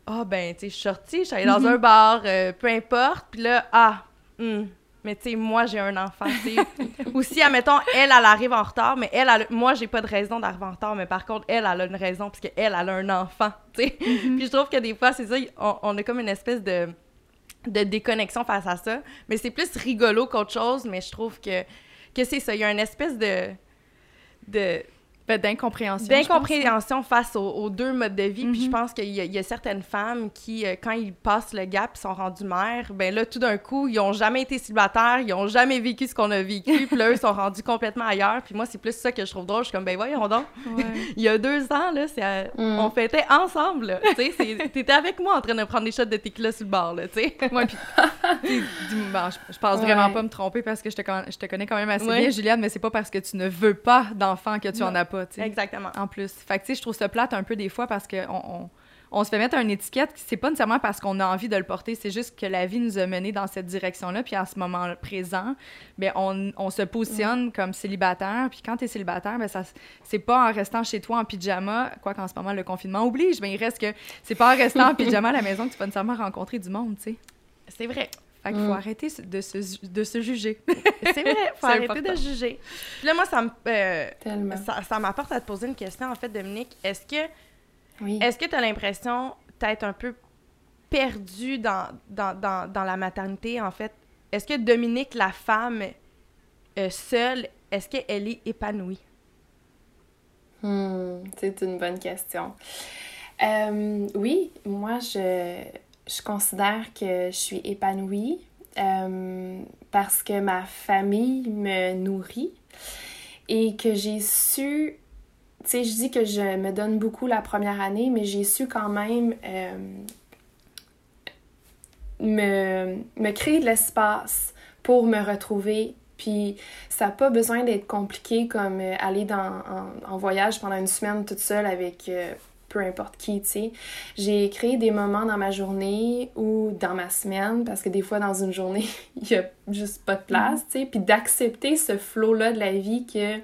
Ah, ben, tu sais, je suis sortie, je suis allée dans un bar, euh, peu importe. Puis là, ah, hmm, mais tu sais, moi, j'ai un enfant, tu sais. Ou si, admettons, elle, elle arrive en retard, mais elle, elle moi, j'ai pas de raison d'arriver en retard, mais par contre, elle, elle a une raison, parce qu'elle, elle a un enfant, tu sais. Puis je trouve que des fois, c'est ça, on, on a comme une espèce de de déconnexion face à ça. Mais c'est plus rigolo qu'autre chose, mais je trouve que, que c'est ça. Il y a une espèce de. de ben, d'incompréhension. D'incompréhension face aux, deux modes de vie. Puis je mhm. pense qu'il y, a certaines femmes qui, euh, quand ils passent le gap, ils sont rendus mères, ben là, tout d'un coup, ils ont jamais été célibataires, ils ont jamais vécu ce qu'on a vécu, puis là, ils sont rendus complètement ailleurs. Puis moi, c'est plus ça que je trouve drôle. Je suis comme, ben voyons donc. il y a deux ans, là, mm. on fêtait ensemble, Tu sais, t'étais avec moi en train de prendre des shots de tequila sur le bar, là, tu sais. Ouais, puis... je, pense vraiment pas me tromper parce que je te, je te connais quand même assez bien, Juliane, mais c'est pas parce que tu ne veux pas d'enfant que tu en as pas. Exactement. En plus. Fait que, tu sais, je trouve ça plate un peu des fois parce qu'on on, on, se fait mettre une étiquette, c'est pas nécessairement parce qu'on a envie de le porter, c'est juste que la vie nous a menés dans cette direction-là, puis en ce moment présent, ben on, on se positionne mm. comme célibataire, puis quand tu es célibataire, ben ça c'est pas en restant chez toi en pyjama, quoi qu'en ce moment le confinement oblige, mais il reste que c'est pas en restant en pyjama à la maison que tu vas nécessairement rencontrer du monde, tu sais. C'est vrai. Fait qu'il faut mm. arrêter de se, de se juger. c'est vrai, faut arrêter de juger. Puis là, moi, ça me, euh, ça, ça m'apporte à te poser une question, en fait, Dominique. Est-ce que oui. est-ce que tu as l'impression d'être un peu perdu dans, dans, dans, dans, la maternité, en fait? Est-ce que Dominique, la femme euh, seule, est-ce qu'elle est épanouie? Hmm, c'est une bonne question. Euh, oui, moi, je je considère que je suis épanouie euh, parce que ma famille me nourrit et que j'ai su, tu sais, je dis que je me donne beaucoup la première année, mais j'ai su quand même euh, me, me créer de l'espace pour me retrouver. Puis ça n'a pas besoin d'être compliqué comme euh, aller dans, en, voyage pendant une semaine toute seule avec peu importe qui, tu sais. J'ai créé des moments dans ma journée ou dans ma semaine, parce que des fois, dans une journée, il n'y a juste pas de place, tu sais. Puis d'accepter ce flow-là de la vie que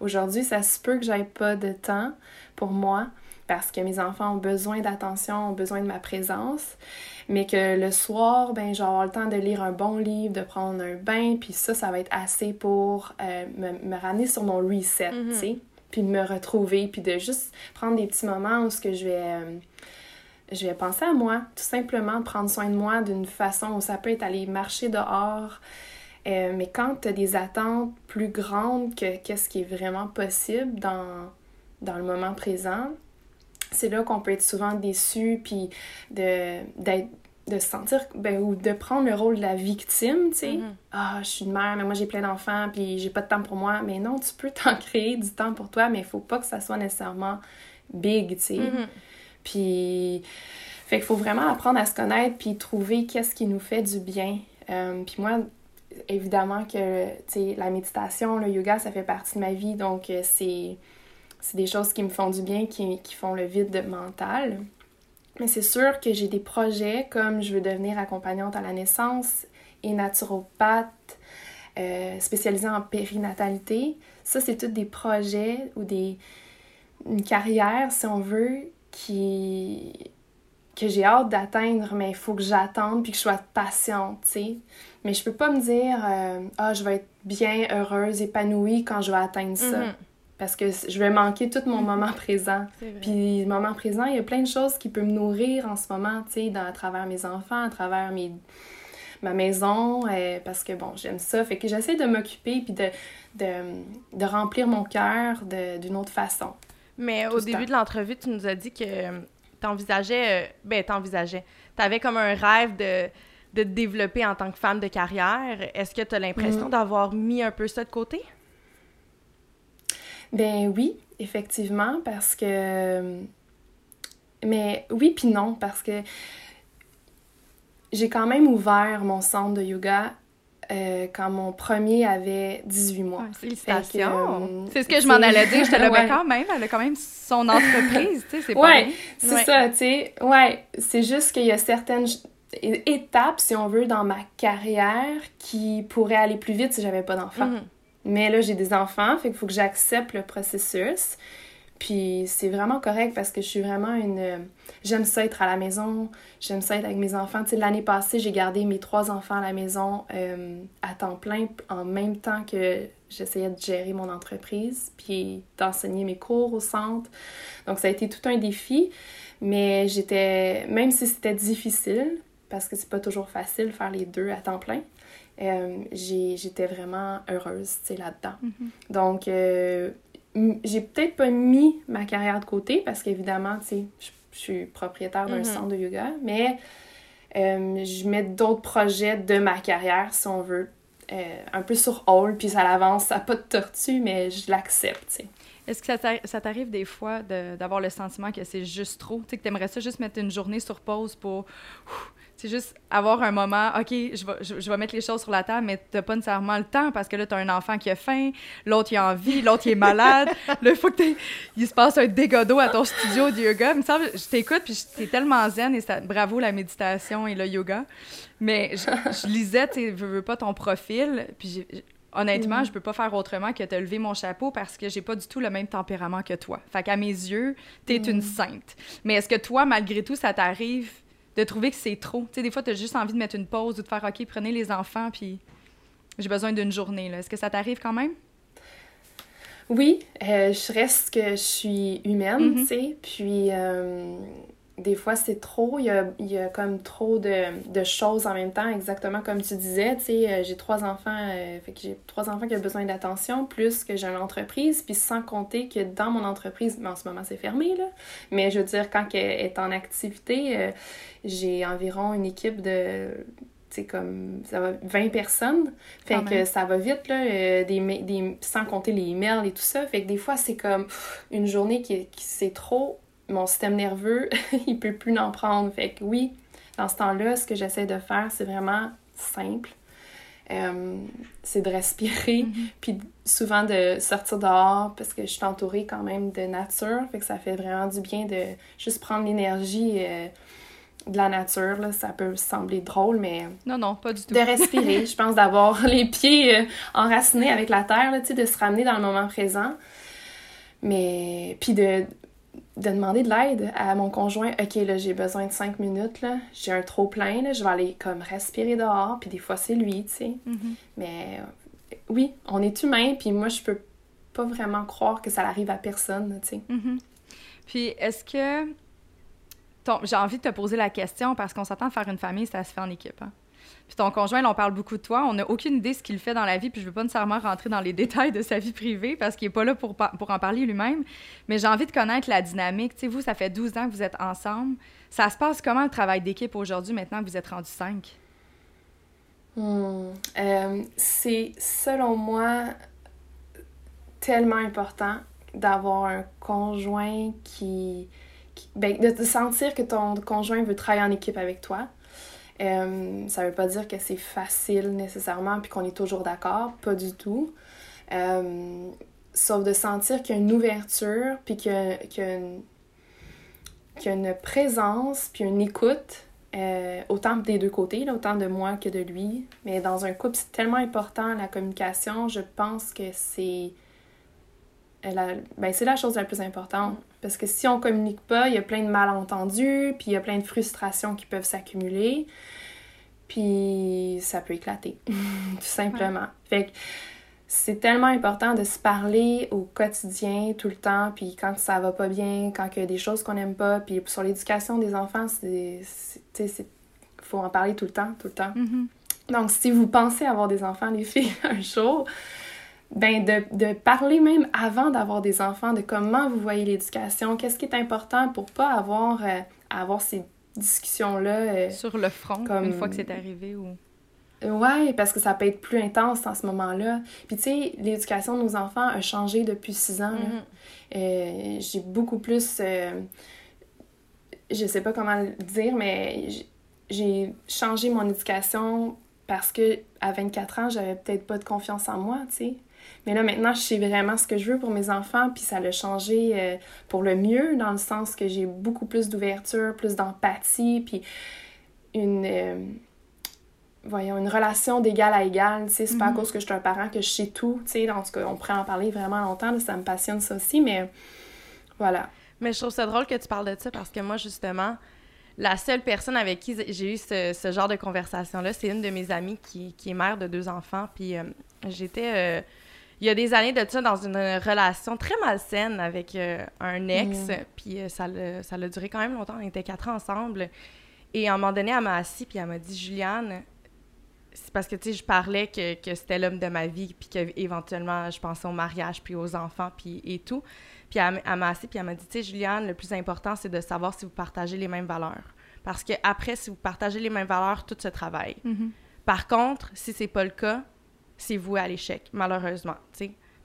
aujourd'hui, ça se peut que j'aille pas de temps pour moi, parce que mes enfants ont besoin d'attention, ont besoin de ma présence, mais que le soir, ben, j'ai le temps de lire un bon livre, de prendre un bain, puis ça, ça va être assez pour euh, me, me, ramener sur mon reset, tu mm-hmm. sais puis de me retrouver, puis de juste prendre des petits moments où ce que je vais, euh, je vais penser à moi, tout simplement prendre soin de moi d'une façon où ça peut être aller marcher dehors. Euh, mais quand tu as des attentes plus grandes que qu'est-ce qui est vraiment possible dans, dans le moment présent, c'est là qu'on peut être souvent déçu, puis d'être de se sentir ben, ou de prendre le rôle de la victime, tu sais. Mm-hmm. Ah, je suis une mère, mais moi j'ai plein d'enfants, puis j'ai pas de temps pour moi. Mais non, tu peux t'en créer du temps pour toi, mais il faut pas que ça soit nécessairement big, tu sais. Mm-hmm. Puis, fait qu'il faut vraiment apprendre à se connaître, puis trouver qu'est-ce qui nous fait du bien. Euh, puis moi, évidemment que, tu sais, la méditation, le yoga, ça fait partie de ma vie, donc euh, c'est des choses qui me font du bien, qui, qui font le vide mental. Mais c'est sûr que j'ai des projets comme je veux devenir accompagnante à la naissance et naturopathe euh, spécialisée en périnatalité. Ça, c'est tous des projets ou des une carrière, si on veut, qui que j'ai hâte d'atteindre, mais il faut que j'attende puis que je sois patiente, tu sais. Mais je peux pas me dire euh, ah je vais être bien heureuse, épanouie quand je vais atteindre ça. Mm-hmm parce que je vais manquer tout mon moment présent. Puis le moment présent, il y a plein de choses qui peuvent me nourrir en ce moment, tu sais, à travers mes enfants, à travers mes, ma maison, euh, parce que bon, j'aime ça. Fait que j'essaie de m'occuper puis de, de, remplir mon cœur d'une autre façon. Mais au début de l'entrevue, tu nous as dit que t'envisageais, euh, ben t'envisageais, t'avais comme un rêve de, de te développer en tant que femme de carrière. Est-ce que tu as l'impression mm. d'avoir mis un peu ça de côté? Ben oui, effectivement, parce que. Mais oui, puis non, parce que j'ai quand même ouvert mon centre de yoga euh, quand mon premier avait 18 mois. félicitations! Euh, c'est ce que je m'en allais dire. Je te le quand même. Elle a quand même son entreprise, tu sais, c'est pas Ouais, c'est ça, tu sais. Ouais, c'est juste qu'il y a certaines... étape, si on veut, dans ma carrière qui pourrait aller plus vite si j'avais pas d'enfants. Mhm. Mais là, j'ai des enfants, fait qu'il faut que j'accepte le processus. Puis c'est vraiment correct parce que je suis vraiment une... J'aime ça être à la maison, j'aime ça être avec mes enfants. Tu sais, l'année passée, j'ai gardé mes trois enfants à la maison euh, à temps plein en même temps que j'essayais de gérer mon entreprise, puis d'enseigner mes cours au centre. Donc ça a été tout un défi, mais j'étais... Même si c'était difficile, parce que c'est pas toujours facile de faire les deux à temps plein, euh, j'étais vraiment heureuse, là-dedans. Mhm. Donc, euh, j'ai peut-être pas mis ma carrière de côté parce qu'évidemment, tu sais, je suis propriétaire d'un Mhm. centre de yoga, mais euh, je mets d'autres projets de ma carrière, si on veut, euh, un peu sur hold, puis ça l'avance, ça n'a pas de tortue, mais je l'accepte, tu sais. Est-ce que ça t'a- ça t'arrive des fois de- d'avoir le sentiment que c'est juste trop? Tu sais, que t'aimerais ça juste mettre une journée sur pause pour... C'est juste avoir un moment, OK, je vais, je, je vais mettre les choses sur la table, mais t'as pas nécessairement le temps parce que là, t'as un enfant qui a faim, l'autre, il a envie, l'autre, il est malade. là, il faut que il se passe un d'eau à ton studio de yoga. Il me semble, je t'écoute, puis t'es tellement zen, et ça, bravo la méditation et le yoga. Mais je, je lisais, tu veux, veux pas ton profil, puis honnêtement, je peux pas faire autrement que te lever mon chapeau parce que j'ai pas du tout le même tempérament que toi. Fait qu'à mes yeux, t'es une sainte. Mais est-ce que toi, malgré tout, ça t'arrive de trouver que c'est trop? Tu sais, des fois, t'as juste envie de mettre une pause ou de faire « OK, prenez les enfants, puis j'ai besoin d'une journée. ». Est-ce que ça t'arrive quand même? Oui, euh, je reste que je suis humaine, Mhm. tu sais, puis euh, des fois c'est trop, il y a, il y a comme trop de, de choses en même temps, exactement comme tu disais, tu sais, euh, j'ai trois enfants, euh, fait que j'ai trois enfants qui ont besoin d'attention, plus que j'ai une entreprise, puis sans compter que dans mon entreprise, mais en ce moment c'est fermé, là, mais je veux dire, quand elle est en activité, euh, j'ai environ une équipe de sais, comme ça va 20 personnes fait Quand que même. ça va vite là euh, des, des sans compter les emails et tout ça fait que des fois c'est comme une journée qui, qui c'est trop mon système nerveux il peut plus en prendre. Fait que oui dans ce temps-là ce que j'essaie de faire c'est vraiment simple. Euh, c'est de respirer puis souvent de sortir dehors parce que je suis entourée quand même de nature. Fait que ça fait vraiment du bien de juste prendre l'énergie euh, de la nature là. Ça peut sembler drôle mais Non, non, pas du tout. de respirer, je pense d'avoir les pieds euh, enracinés avec la terre, là, tu sais, de se ramener dans le moment présent. Mais, puis de, de demander de l'aide à mon conjoint. OK, là, j'ai besoin de cinq minutes, là. J'ai un trop plein, là. Je vais aller comme respirer dehors. Puis des fois, c'est lui, tu sais. Mhm. Mais euh, oui, on est humain. Puis moi, je peux pas vraiment croire que ça arrive à personne, tu sais. Mhm. Puis, est-ce que. ton- J'ai envie de te poser la question parce qu'on s'attend à faire une famille, ça se fait en équipe. Hein? Puis ton conjoint, là, on parle beaucoup de toi. On n'a aucune idée de ce qu'il fait dans la vie, puis je veux pas nécessairement rentrer dans les détails de sa vie privée parce qu'il est pas là pour, pour en parler lui-même. Mais j'ai envie de connaître la dynamique. Tu sais, vous, ça fait 12 ans que vous êtes ensemble. Ça se passe comment le travail d'équipe aujourd'hui, maintenant que vous êtes rendus 5? Hmm. Euh, c'est, selon moi, tellement important d'avoir un conjoint qui... qui- ben, de sentir que ton conjoint veut travailler en équipe avec toi. Euh, ça veut pas dire que c'est facile nécessairement puis qu'on est toujours d'accord, pas du tout. Euh, sauf de sentir qu'il y a une ouverture puis qu'il y a, qu'il y qu'il y a une présence puis une écoute euh, autant des deux côtés, autant de moi que de lui. Mais dans un couple, c'est tellement important la communication. Je pense que c'est la, ben, c'est la chose la plus importante. Parce que si on communique pas, il y a plein de malentendus, puis il y a plein de frustrations qui peuvent s'accumuler. Puis ça peut éclater, tout simplement. Fait que c'est tellement important de se parler au quotidien, tout le temps, puis quand ça va pas bien, quand il y a des choses qu'on n'aime pas, puis sur l'éducation des enfants, c'est, c'est, faut en parler tout le temps, tout le temps. Mhm. Donc, si vous pensez avoir des enfants, les filles, un jour, ben de, de parler même avant d'avoir des enfants, de comment vous voyez l'éducation, qu'est-ce qui est important pour pas avoir, euh, avoir ces discussions-là. euh, Sur le front, Comme- une fois que c'est arrivé ou. Ouais, parce que ça peut être plus intense en ce moment-là. Puis tu sais, l'éducation de nos enfants a changé depuis six ans. Mhm. Euh, j'ai beaucoup plus... je sais pas comment le dire, mais j'ai changé mon éducation parce que à 24 ans, j'avais peut-être pas de confiance en moi, tu sais. Mais là, maintenant, je sais vraiment ce que je veux pour mes enfants, puis ça l'a changé euh, pour le mieux, dans le sens que j'ai beaucoup plus d'ouverture, plus d'empathie, puis une, euh, voyons, une relation d'égal à égal, tu sais, c'est pas à Mhm. cause que je suis un parent que je sais tout, tu sais, en tout cas, on pourrait en parler vraiment longtemps, là, ça me passionne ça aussi, mais voilà. Mais je trouve ça drôle que tu parles de ça parce que moi, justement, la seule personne avec qui j'ai eu ce, ce genre de conversation-là, c'est une de mes amies qui, qui est mère de deux enfants. Puis euh, j'étais, euh, il y a des années de ça, dans une relation très malsaine avec euh, un ex. Mm. Puis euh, ça l'a duré quand même longtemps. On était quatre ans ensemble. Et à un moment donné, elle m'a assis puis elle m'a dit Juliane, c'est parce que, tu sais, je parlais que, que c'était l'homme de ma vie, puis qu'éventuellement, je pensais au mariage, puis aux enfants, puis et tout. Puis elle, m'a assis, puis elle m'a dit, tu sais, Juliane, le plus important, c'est de savoir si vous partagez les mêmes valeurs. Parce que après, si vous partagez les mêmes valeurs, tout se travaille. Mhm. Par contre, si c'est pas le cas, c'est voué à l'échec, malheureusement.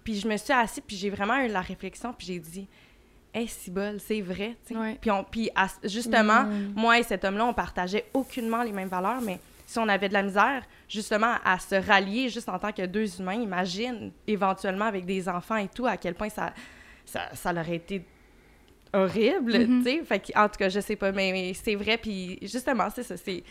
Puis je me suis assise, puis j'ai vraiment eu la réflexion, puis j'ai dit, hey, c'est bol, c'est vrai. Ouais. Puis, on- puis à- justement, Mm. moi et cet homme-là, on partageait aucunement les mêmes valeurs, mais si on avait de la misère, justement, à se rallier juste en tant que deux humains, imagine, éventuellement, avec des enfants et tout, à quel point ça, ça, ça leur aurait été horrible, Mhm. tu sais. Fait que, en tout cas, je sais pas, mais, mais c'est vrai, puis justement, c'est ça, c'est...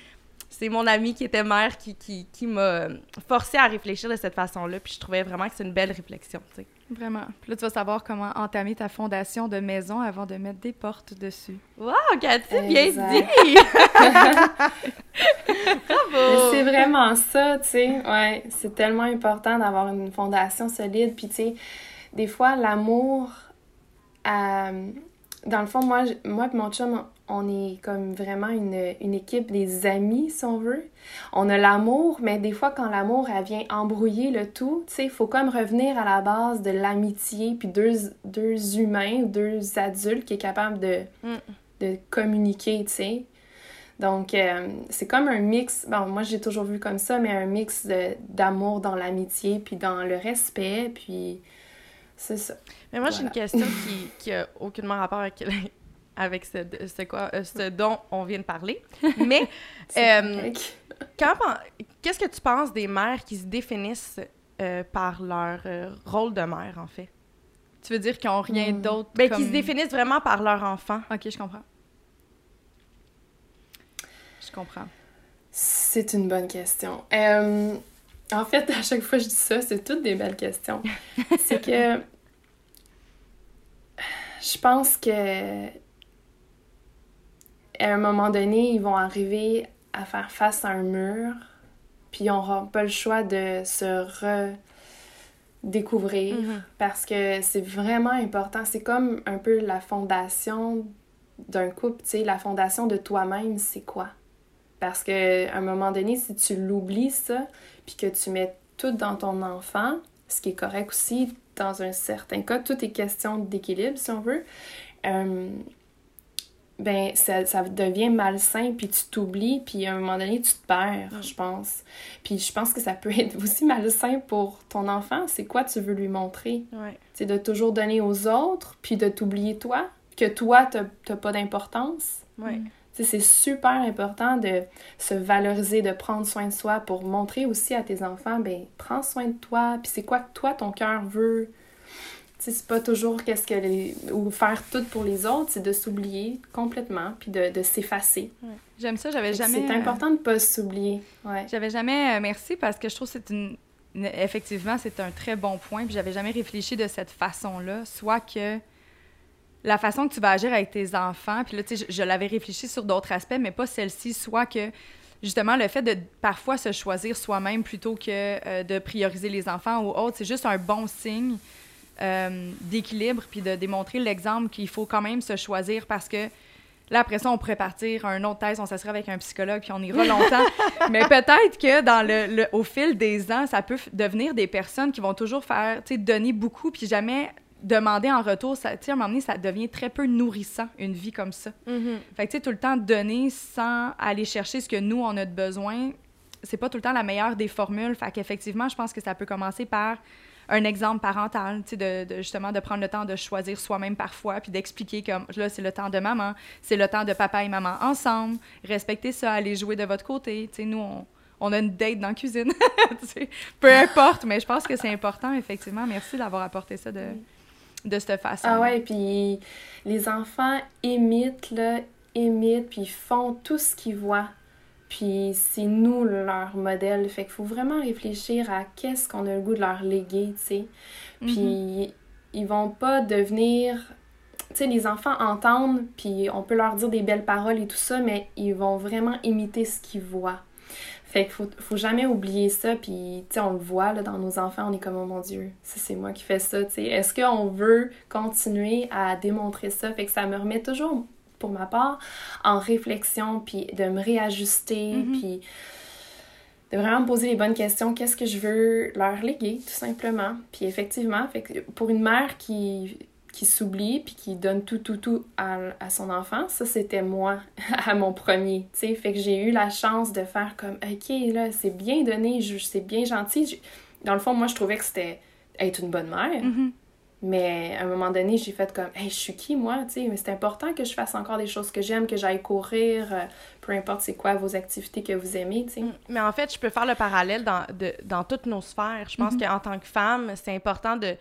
C'est mon ami qui était mère qui, qui, qui m'a forcé à réfléchir de cette façon-là, puis je trouvais vraiment que c'est une belle réflexion, tu sais. Vraiment. Puis là, tu vas savoir comment entamer ta fondation de maison avant de mettre des portes dessus. Wow, Cathy, bien Exact. dit! Bravo! c'est vraiment ça, tu sais. Ouais, c'est tellement important d'avoir une fondation solide. Puis, tu sais, des fois, l'amour, euh, dans le fond, moi, moi et mon chum, on est comme vraiment une, une équipe des amis, si on veut. On a l'amour, mais des fois, quand l'amour, elle vient embrouiller le tout, tu sais, il faut comme revenir à la base de l'amitié, puis deux, deux humains, deux adultes qui est capable de, Mm. de communiquer, tu sais. Donc, euh, c'est comme un mix, bon, moi j'ai toujours vu comme ça, mais un mix de- d'amour dans l'amitié, puis dans le respect, puis c'est ça. Mais moi, j'ai une question qui, qui a aucunement rapport avec, avec ce, ce quoi, euh, ce dont on vient de parler. Mais Euh, qu'est-ce que tu penses des mères qui se définissent euh, par leur euh, rôle de mère, en fait? Tu veux dire qu'ils n'ont rien Hmm. d'autre Ben, comme... qui se définissent vraiment par leur enfant. OK, je comprends. Je comprends. C'est une bonne question. Euh, en fait, à chaque fois que je dis ça, c'est toutes des belles questions. c'est que je pense que à un moment donné, ils vont arriver à faire face à un mur, puis ils n'auront pas le choix de se redécouvrir Mhm. parce que c'est vraiment important. C'est comme un peu la fondation d'un couple, tu sais, la fondation de toi-même, c'est quoi? Parce que à un moment donné, si tu l'oublies ça, puis que tu mets tout dans ton enfant, ce qui est correct aussi dans un certain cas, tout est question d'équilibre si on veut, euh, ben ça, ça devient malsain, puis tu t'oublies, puis à un moment donné, tu te perds, je pense. Puis je pense que ça peut être aussi malsain pour ton enfant. C'est quoi tu veux lui montrer? Ouais. C'est de toujours donner aux autres, puis de t'oublier toi, que toi, t'as t'as pas d'importance. Ouais. Sais, c'est super important de se valoriser, de prendre soin de soi pour montrer aussi à tes enfants, ben prends soin de toi, puis c'est quoi que toi, ton cœur veut. C'est pas toujours qu'est-ce que les... ou faire tout pour les autres, c'est de s'oublier complètement, puis de, de s'effacer. J'aime ça, j'avais jamais... C'est euh, important de pas s'oublier, ouais. J'avais jamais... euh, merci, parce que je trouve que c'est une... Effectivement, c'est un très bon point, puis j'avais jamais réfléchi de cette façon-là, soit que la façon que tu vas agir avec tes enfants, puis là, tu sais, je, je l'avais réfléchi sur d'autres aspects, mais pas celle-ci, soit que justement le fait de parfois se choisir soi-même plutôt que euh, de prioriser les enfants ou autre, c'est juste un bon signe euh, d'équilibre, puis de démontrer l'exemple qu'il faut quand même se choisir parce que là, après ça, on pourrait partir à un autre thèse, on s'asserait avec un psychologue, puis on ira longtemps. Mais peut-être que dans le, le- au fil des ans, ça peut devenir des personnes qui vont toujours faire, tu sais, donner beaucoup, puis jamais demander en retour. Tu sais, à un moment donné, ça devient très peu nourrissant, une vie comme ça. Mhm. Fait que, tu sais, tout le temps donner sans aller chercher ce que nous, on a de besoin, c'est pas tout le temps la meilleure des formules. Fait qu'effectivement, je pense que ça peut commencer par un exemple parental, tu sais, de, de- justement de prendre le temps de choisir soi-même parfois, puis d'expliquer comme là, c'est le temps de maman, c'est le temps de papa et maman ensemble, respectez ça, allez jouer de votre côté. Tu sais, nous, on, on a une date dans la cuisine. Peu importe, mais je pense que c'est important, effectivement. Merci d'avoir apporté ça de, de cette façon. Ah ouais, puis les enfants imitent, là, imitent, puis font tout ce qu'ils voient. Puis c'est nous leur modèle. Fait qu'il faut vraiment réfléchir à qu'est-ce qu'on a le goût de leur léguer, tu sais. Puis Mhm. ils vont pas devenir. Tu sais, les enfants entendent, puis on peut leur dire des belles paroles et tout ça, mais ils vont vraiment imiter ce qu'ils voient. Fait qu'il faut, faut jamais oublier ça, puis tu sais, on le voit là, dans nos enfants, on est comme, oh mon Dieu, ça c'est moi qui fais ça, tu sais. Est-ce qu'on veut continuer à démontrer ça? Fait que ça me remet toujours, pour ma part, en réflexion, puis de me réajuster, Mhm. puis de vraiment me poser les bonnes questions. Qu'est-ce que je veux leur léguer, tout simplement? Puis effectivement, fait que pour une mère qui, qui s'oublie puis qui donne tout, tout, tout à, à son enfant, ça, c'était moi, à mon premier, tu sais. Fait que j'ai eu la chance de faire comme, OK, là, c'est bien donné, c'est bien gentil. Dans le fond, moi, je trouvais que c'était être une bonne mère. Mhm. Mais à un moment donné, j'ai fait comme, hey, je suis qui, moi, tu sais, mais c'est important que je fasse encore des choses que j'aime, que j'aille courir, euh, peu importe c'est quoi vos activités que vous aimez, tu sais. Mm. Mais en fait, je peux faire le parallèle dans, de- dans toutes nos sphères. Je pense qu'en tant que femme, c'est important de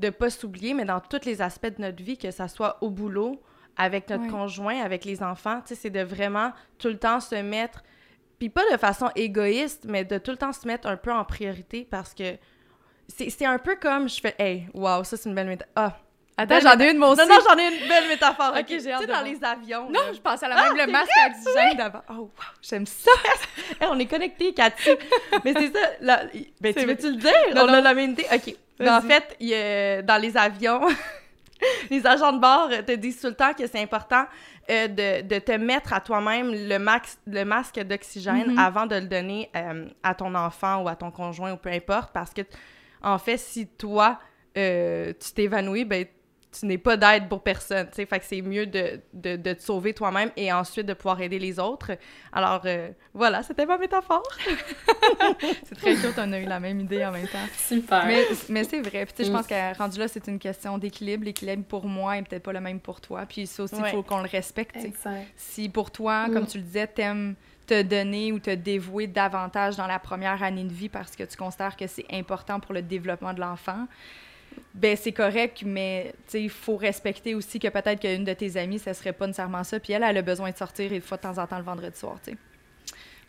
ne pas s'oublier, mais dans tous les aspects de notre vie, que ça soit au boulot, avec notre conjoint, avec les enfants, tu sais, c'est de vraiment tout le temps se mettre, puis pas de façon égoïste, mais de tout le temps se mettre un peu en priorité parce que c'est un peu comme je fais, hey, wow, ça c'est une belle métaphore. Ah, Attends, Belle j'en ai une, moi aussi. non, non, j'en ai une belle métaphore. Ok, j'ai Tu sais, dans les avions. Non, je pensais à la Ah, même, le c'est masque oxygène d'avant. Oh, wow, j'aime ça. On est connectés, Cathy. Mais c'est ça. ben, tu veux-tu le dire? On a la même idée. OK. Ben, en fait, il y a- dans les avions, les agents de bord te disent tout le temps que c'est important euh, de, de te mettre à toi-même le, max, le masque d'oxygène Mhm. avant de le donner euh, à ton enfant ou à ton conjoint ou peu importe. Parce que, en fait, si toi, euh, tu t'évanouis, ben, tu n'es pas d'aide pour personne, tu sais. Fait que c'est mieux de, de, de te sauver toi-même et ensuite de pouvoir aider les autres. Alors, euh, voilà, c'était ma métaphore. C'est très cute, on a eu la même idée en même temps. Super. Mais, mais c'est vrai. Puis, je Mm. pense que rendu là, c'est une question d'équilibre. L'équilibre pour moi est peut-être pas le même pour toi. Puis ça aussi, il Ouais. faut qu'on le respecte. Si pour toi, Mm. comme tu le disais, t'aimes te donner ou te dévouer davantage dans la première année de vie parce que tu considères que c'est important pour le développement de l'enfant, ben c'est correct, mais tu sais, il faut respecter aussi que peut-être qu'une de tes amies, ce serait pas nécessairement ça, puis elle, elle a besoin de sortir une fois de temps en temps le vendredi soir, tu sais.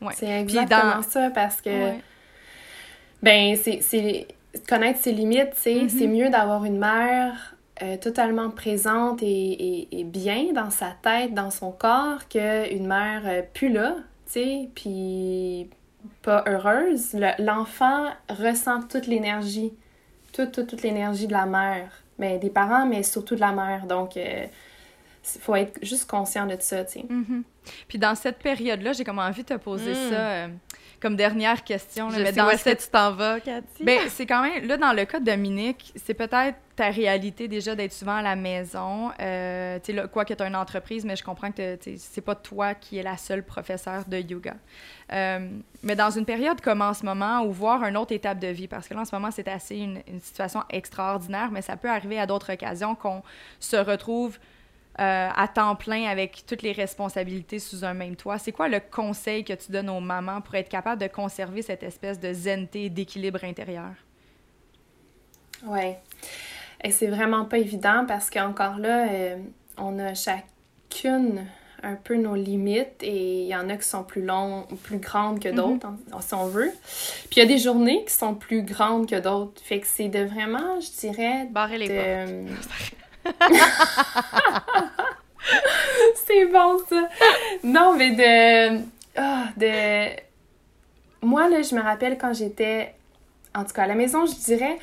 Ouais. C'est exactement dans- ça parce que, Ouais. ben, c'est- c'est connaître ses limites, tu sais. Mhm. C'est mieux d'avoir une mère euh, totalement présente et, et- et bien dans sa tête, dans son corps, qu'une mère euh, plus là, tu sais, puis pas heureuse. Le- L'enfant ressent toute l'énergie, toute, toute, toute l'énergie de la mère. Mais des parents, mais surtout de la mère. Donc, il faut être juste conscient de ça, tu sais. Mhm. Puis dans cette période-là, j'ai comme envie de te poser Mm. ça euh, comme dernière question. là, Je mais sais dans où est-ce cette que tu t'en vas, Cathy. Ben, c'est quand même, là, dans le cas de Dominique, c'est peut-être ta réalité déjà d'être souvent à la maison. Euh, tu sais, là, quoi que tu as une entreprise, mais je comprends que c'est pas toi qui es la seule professeure de yoga. Euh, mais dans une période comme en ce moment, ou voir une autre étape de vie, parce que là, en ce moment, c'est assez une, une situation extraordinaire, mais ça peut arriver à d'autres occasions qu'on se retrouve euh, à temps plein avec toutes les responsabilités sous un même toit. C'est quoi le conseil que tu donnes aux mamans pour être capable de conserver cette espèce de zenneté et d'équilibre intérieur? Ouais. Et c'est vraiment pas évident parce qu'encore là, euh, on a chacune un peu nos limites et il y en a qui sont plus longues, plus grandes que d'autres, en- si on veut. Puis il y a des journées qui sont plus grandes que d'autres. Fait que c'est de vraiment, je dirais, Barrer les portes. c'est bon ça. Non, mais de ah, de moi là, je me rappelle quand j'étais en tout cas à la maison, je dirais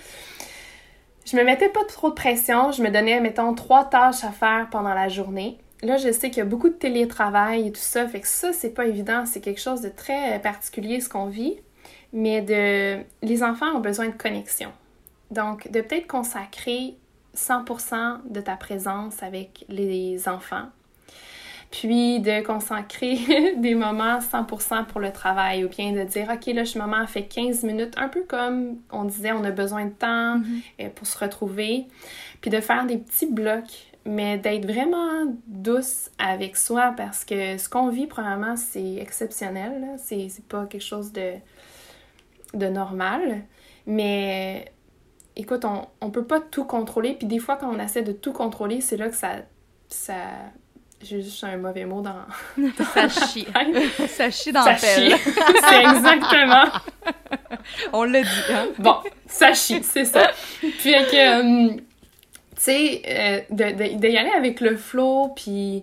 je me mettais pas trop de pression, je me donnais mettons trois tâches à faire pendant la journée. Là, je sais qu'il y a beaucoup de télétravail et tout ça, fait que ça c'est pas évident, c'est quelque chose de très particulier ce qu'on vit, mais de les enfants ont besoin de connexion. Donc de peut-être consacrer 100% de ta présence avec les enfants. Puis de consacrer des moments 100% pour le travail ou bien de dire OK, là, je maman fait 15 minutes, un peu comme on disait, on a besoin de temps euh, pour se retrouver. Puis de faire des petits blocs, mais d'être vraiment douce avec soi parce que ce qu'on vit, premièrement, c'est exceptionnel. c'est pas quelque chose de, de normal. Mais écoute, on, on peut pas tout contrôler. Puis des fois, quand on essaie de tout contrôler, c'est là que ça, ça j'ai juste un mauvais mot dans. Ça chie. Ça chie dans ça la pelle. c'est exactement. On l'a dit, hein? Bon, ça chie, c'est ça. Puis que, euh, tu sais, euh, de, de, de y aller avec le flow, puis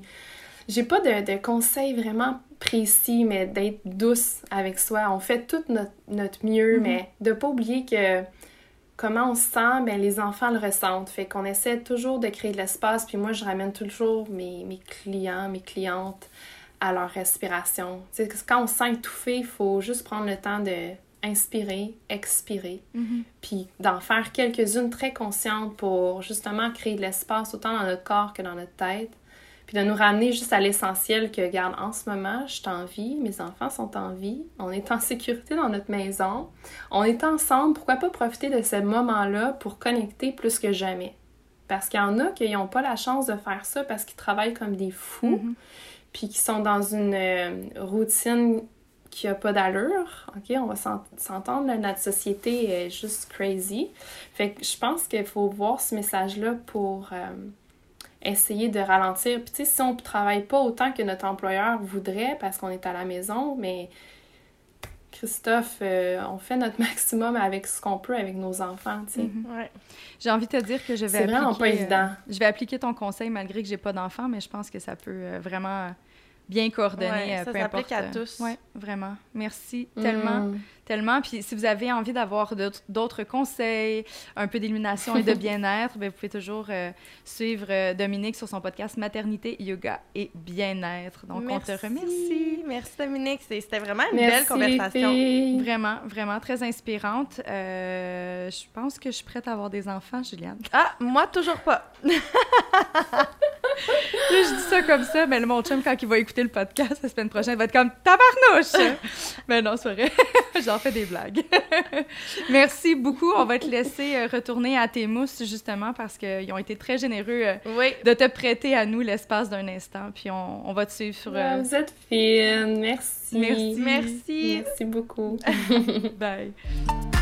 j'ai pas de, de conseils vraiment précis, mais d'être douce avec soi. On fait tout notre, notre mieux, mais de pas oublier que comment on se sent, ben les enfants le ressentent. Fait qu'on essaie toujours de créer de l'espace, puis moi, je ramène toujours mes, mes clients, mes clientes à leur respiration. Tu sais, quand on se sent étouffé, il faut juste prendre le temps de inspirer, expirer, puis d'en faire quelques-unes très conscientes pour justement créer de l'espace autant dans notre corps que dans notre tête, puis de nous ramener juste à l'essentiel que, regarde, en ce moment, je suis en vie, mes enfants sont en vie, on est en sécurité dans notre maison, on est ensemble, pourquoi pas profiter de ce moment-là pour connecter plus que jamais? Parce qu'il y en a qui n'ont pas la chance de faire ça parce qu'ils travaillent comme des fous, puis qui sont dans une euh, routine qui a pas d'allure, ok, on va s'en- s'entendre, notre société est juste crazy. Fait que je pense qu'il faut voir ce message-là pour euh, essayer de ralentir. Puis tu sais, si on travaille pas autant que notre employeur voudrait parce qu'on est à la maison, mais Christophe, euh, on fait notre maximum avec ce qu'on peut avec nos enfants, tu sais. Ouais. J'ai envie de te dire que je vais C'est vraiment appliquer, pas évident. euh, je vais appliquer ton conseil malgré que j'ai pas d'enfant, mais je pense que ça peut euh, vraiment bien coordonner, Ouais, ça peu s'applique importe. à euh, tous. ouais, vraiment. Merci tellement, Mm. tellement. Puis si vous avez envie d'avoir d'autres- conseils, un peu d'illumination et de bien-être, ben, vous pouvez toujours euh, suivre euh, Dominique sur son podcast Maternité, Yoga et Bien-être. Donc on te remercie. Merci Dominique, c'était vraiment une Merci, belle conversation. Vraiment, vraiment très inspirante. Euh, je pense que je suis prête à avoir des enfants, Juliane. Ah, moi toujours pas. Je dis ça comme ça, mais mon chum, quand il va écouter le podcast la semaine prochaine, il va être comme tabarnouche! mais non, c'est vrai. J'en fais des blagues. Merci beaucoup. On va te laisser euh, retourner à tes mousses, justement, parce qu'ils ont été très généreux euh, Oui. de te prêter à nous l'espace d'un instant. Puis on, on va te suivre sur. Ah, euh, vous êtes fine, merci. Merci. Merci. Merci beaucoup. Bye.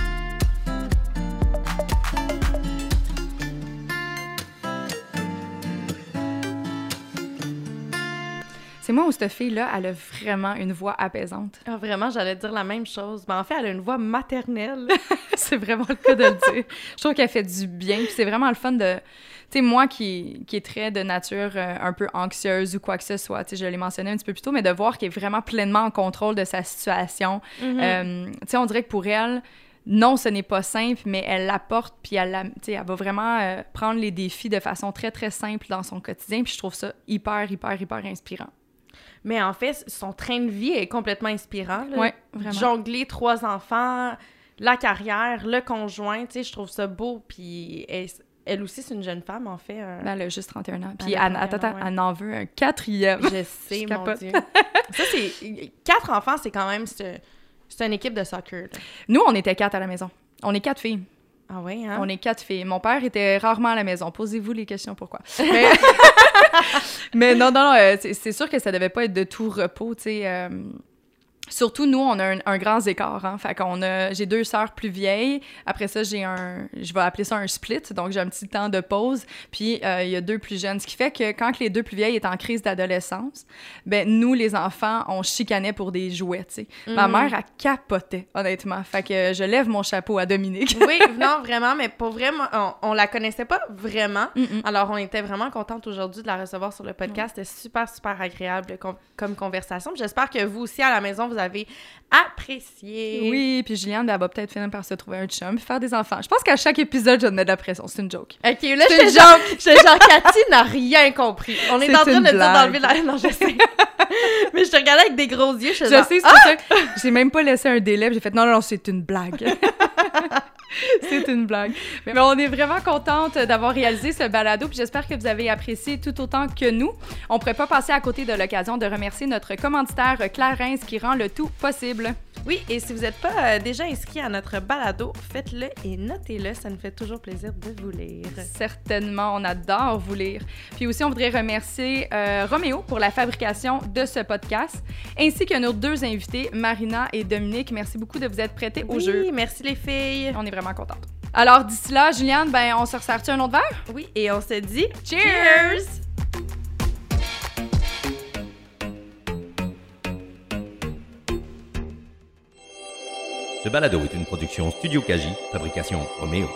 C'est moi où cette fille-là, elle a vraiment une voix apaisante? Ah, vraiment, j'allais dire la même chose. Mais en fait, elle a une voix maternelle. c'est vraiment le cas de le dire. Je trouve qu'elle fait du bien. Puis c'est vraiment le fun de. Tu sais, moi qui, qui est très de nature euh, un peu anxieuse ou quoi que ce soit, tu sais, je l'ai mentionné un petit peu plus tôt, mais de voir qu'elle est vraiment pleinement en contrôle de sa situation. Mhm. Euh, tu sais, on dirait que pour elle, non, ce n'est pas simple, mais elle l'apporte, puis elle, la- elle va vraiment euh, prendre les défis de façon très, très simple dans son quotidien. Puis je trouve ça hyper, hyper, hyper inspirant. Mais en fait, son train de vie est complètement inspirant. là. Ouais, vraiment. Jongler trois enfants, la carrière, le conjoint, tu sais, je trouve ça beau. Puis elle, elle aussi, c'est une jeune femme, en fait. un- Là, elle a juste 31 ans. Puis Elle attends, 31 ans, attends, ouais. elle en veut un quatrième. Je sais, Je mon. Dieu. Ça, c'est... Quatre enfants, c'est quand même... C'est c'est une équipe de soccer, là. Nous, on était quatre à la maison. On est quatre filles. Ah oui, hein? On est quatre filles. Mon père était rarement à la maison. Posez-vous les questions pourquoi. Mais, Mais non, non, non, euh, c'est c'est sûr que ça devait pas être de tout repos, tu sais. euh, Surtout, nous, on a un, un grand écart. Hein? Fait qu'on a... J'ai deux sœurs plus vieilles. Après ça, j'ai un... Je vais appeler ça un split. Donc, j'ai un petit temps de pause. Puis, euh, il y a deux plus jeunes. Ce qui fait que quand les deux plus vieilles étaient en crise d'adolescence, ben nous, les enfants, on chicanait pour des jouets, tu sais. Ma Mhm. mère, elle capotait, honnêtement. Fait que je lève mon chapeau à Dominique. Oui, non, vraiment, mais pour vrai, moi, on, on la connaissait pas vraiment. Mm-mm. Alors, on était vraiment contente aujourd'hui de la recevoir sur le podcast. C'était super, super agréable com- comme conversation. J'espère que vous aussi, à la maison, vous avez apprécié. Oui, puis Juliane, ben, elle va peut-être finir par se trouver un chum faire des enfants. Je pense qu'à chaque épisode, je mets de la pression. C'est une joke. OK, là, C'est j'étais une genre, genre, Cathy n'a rien compris. On est, C'est en train de dire d'enlever la... Non, je sais. mais je te regardais avec des gros yeux. Je, Je genre, sais, c'est pour ça j'ai même pas laissé un délai. J'ai fait non, non, non, c'est une blague. c'est une blague. Mais, on est vraiment contente d'avoir réalisé ce balado. Puis j'espère que vous avez apprécié tout autant que nous. On pourrait pas passer à côté de l'occasion de remercier notre commanditaire Clarence qui rend le tout possible. Oui, et si vous n'êtes pas euh, déjà inscrit à notre balado, faites-le et notez-le. Ça nous fait toujours plaisir de vous lire. Certainement, on adore vous lire. Puis aussi, on voudrait remercier euh, Roméo pour la fabrication de ce podcast, ainsi que nos deux invités, Marina et Dominique. Merci beaucoup de vous être prêtés au Oui, jeu. merci les filles. On est vraiment contente. Alors d'ici là, Juliane, ben on se resserre-tu un autre verre? Oui, et on se dit Cheers! Ce balado est une production Studio Kaji, fabrication Roméo.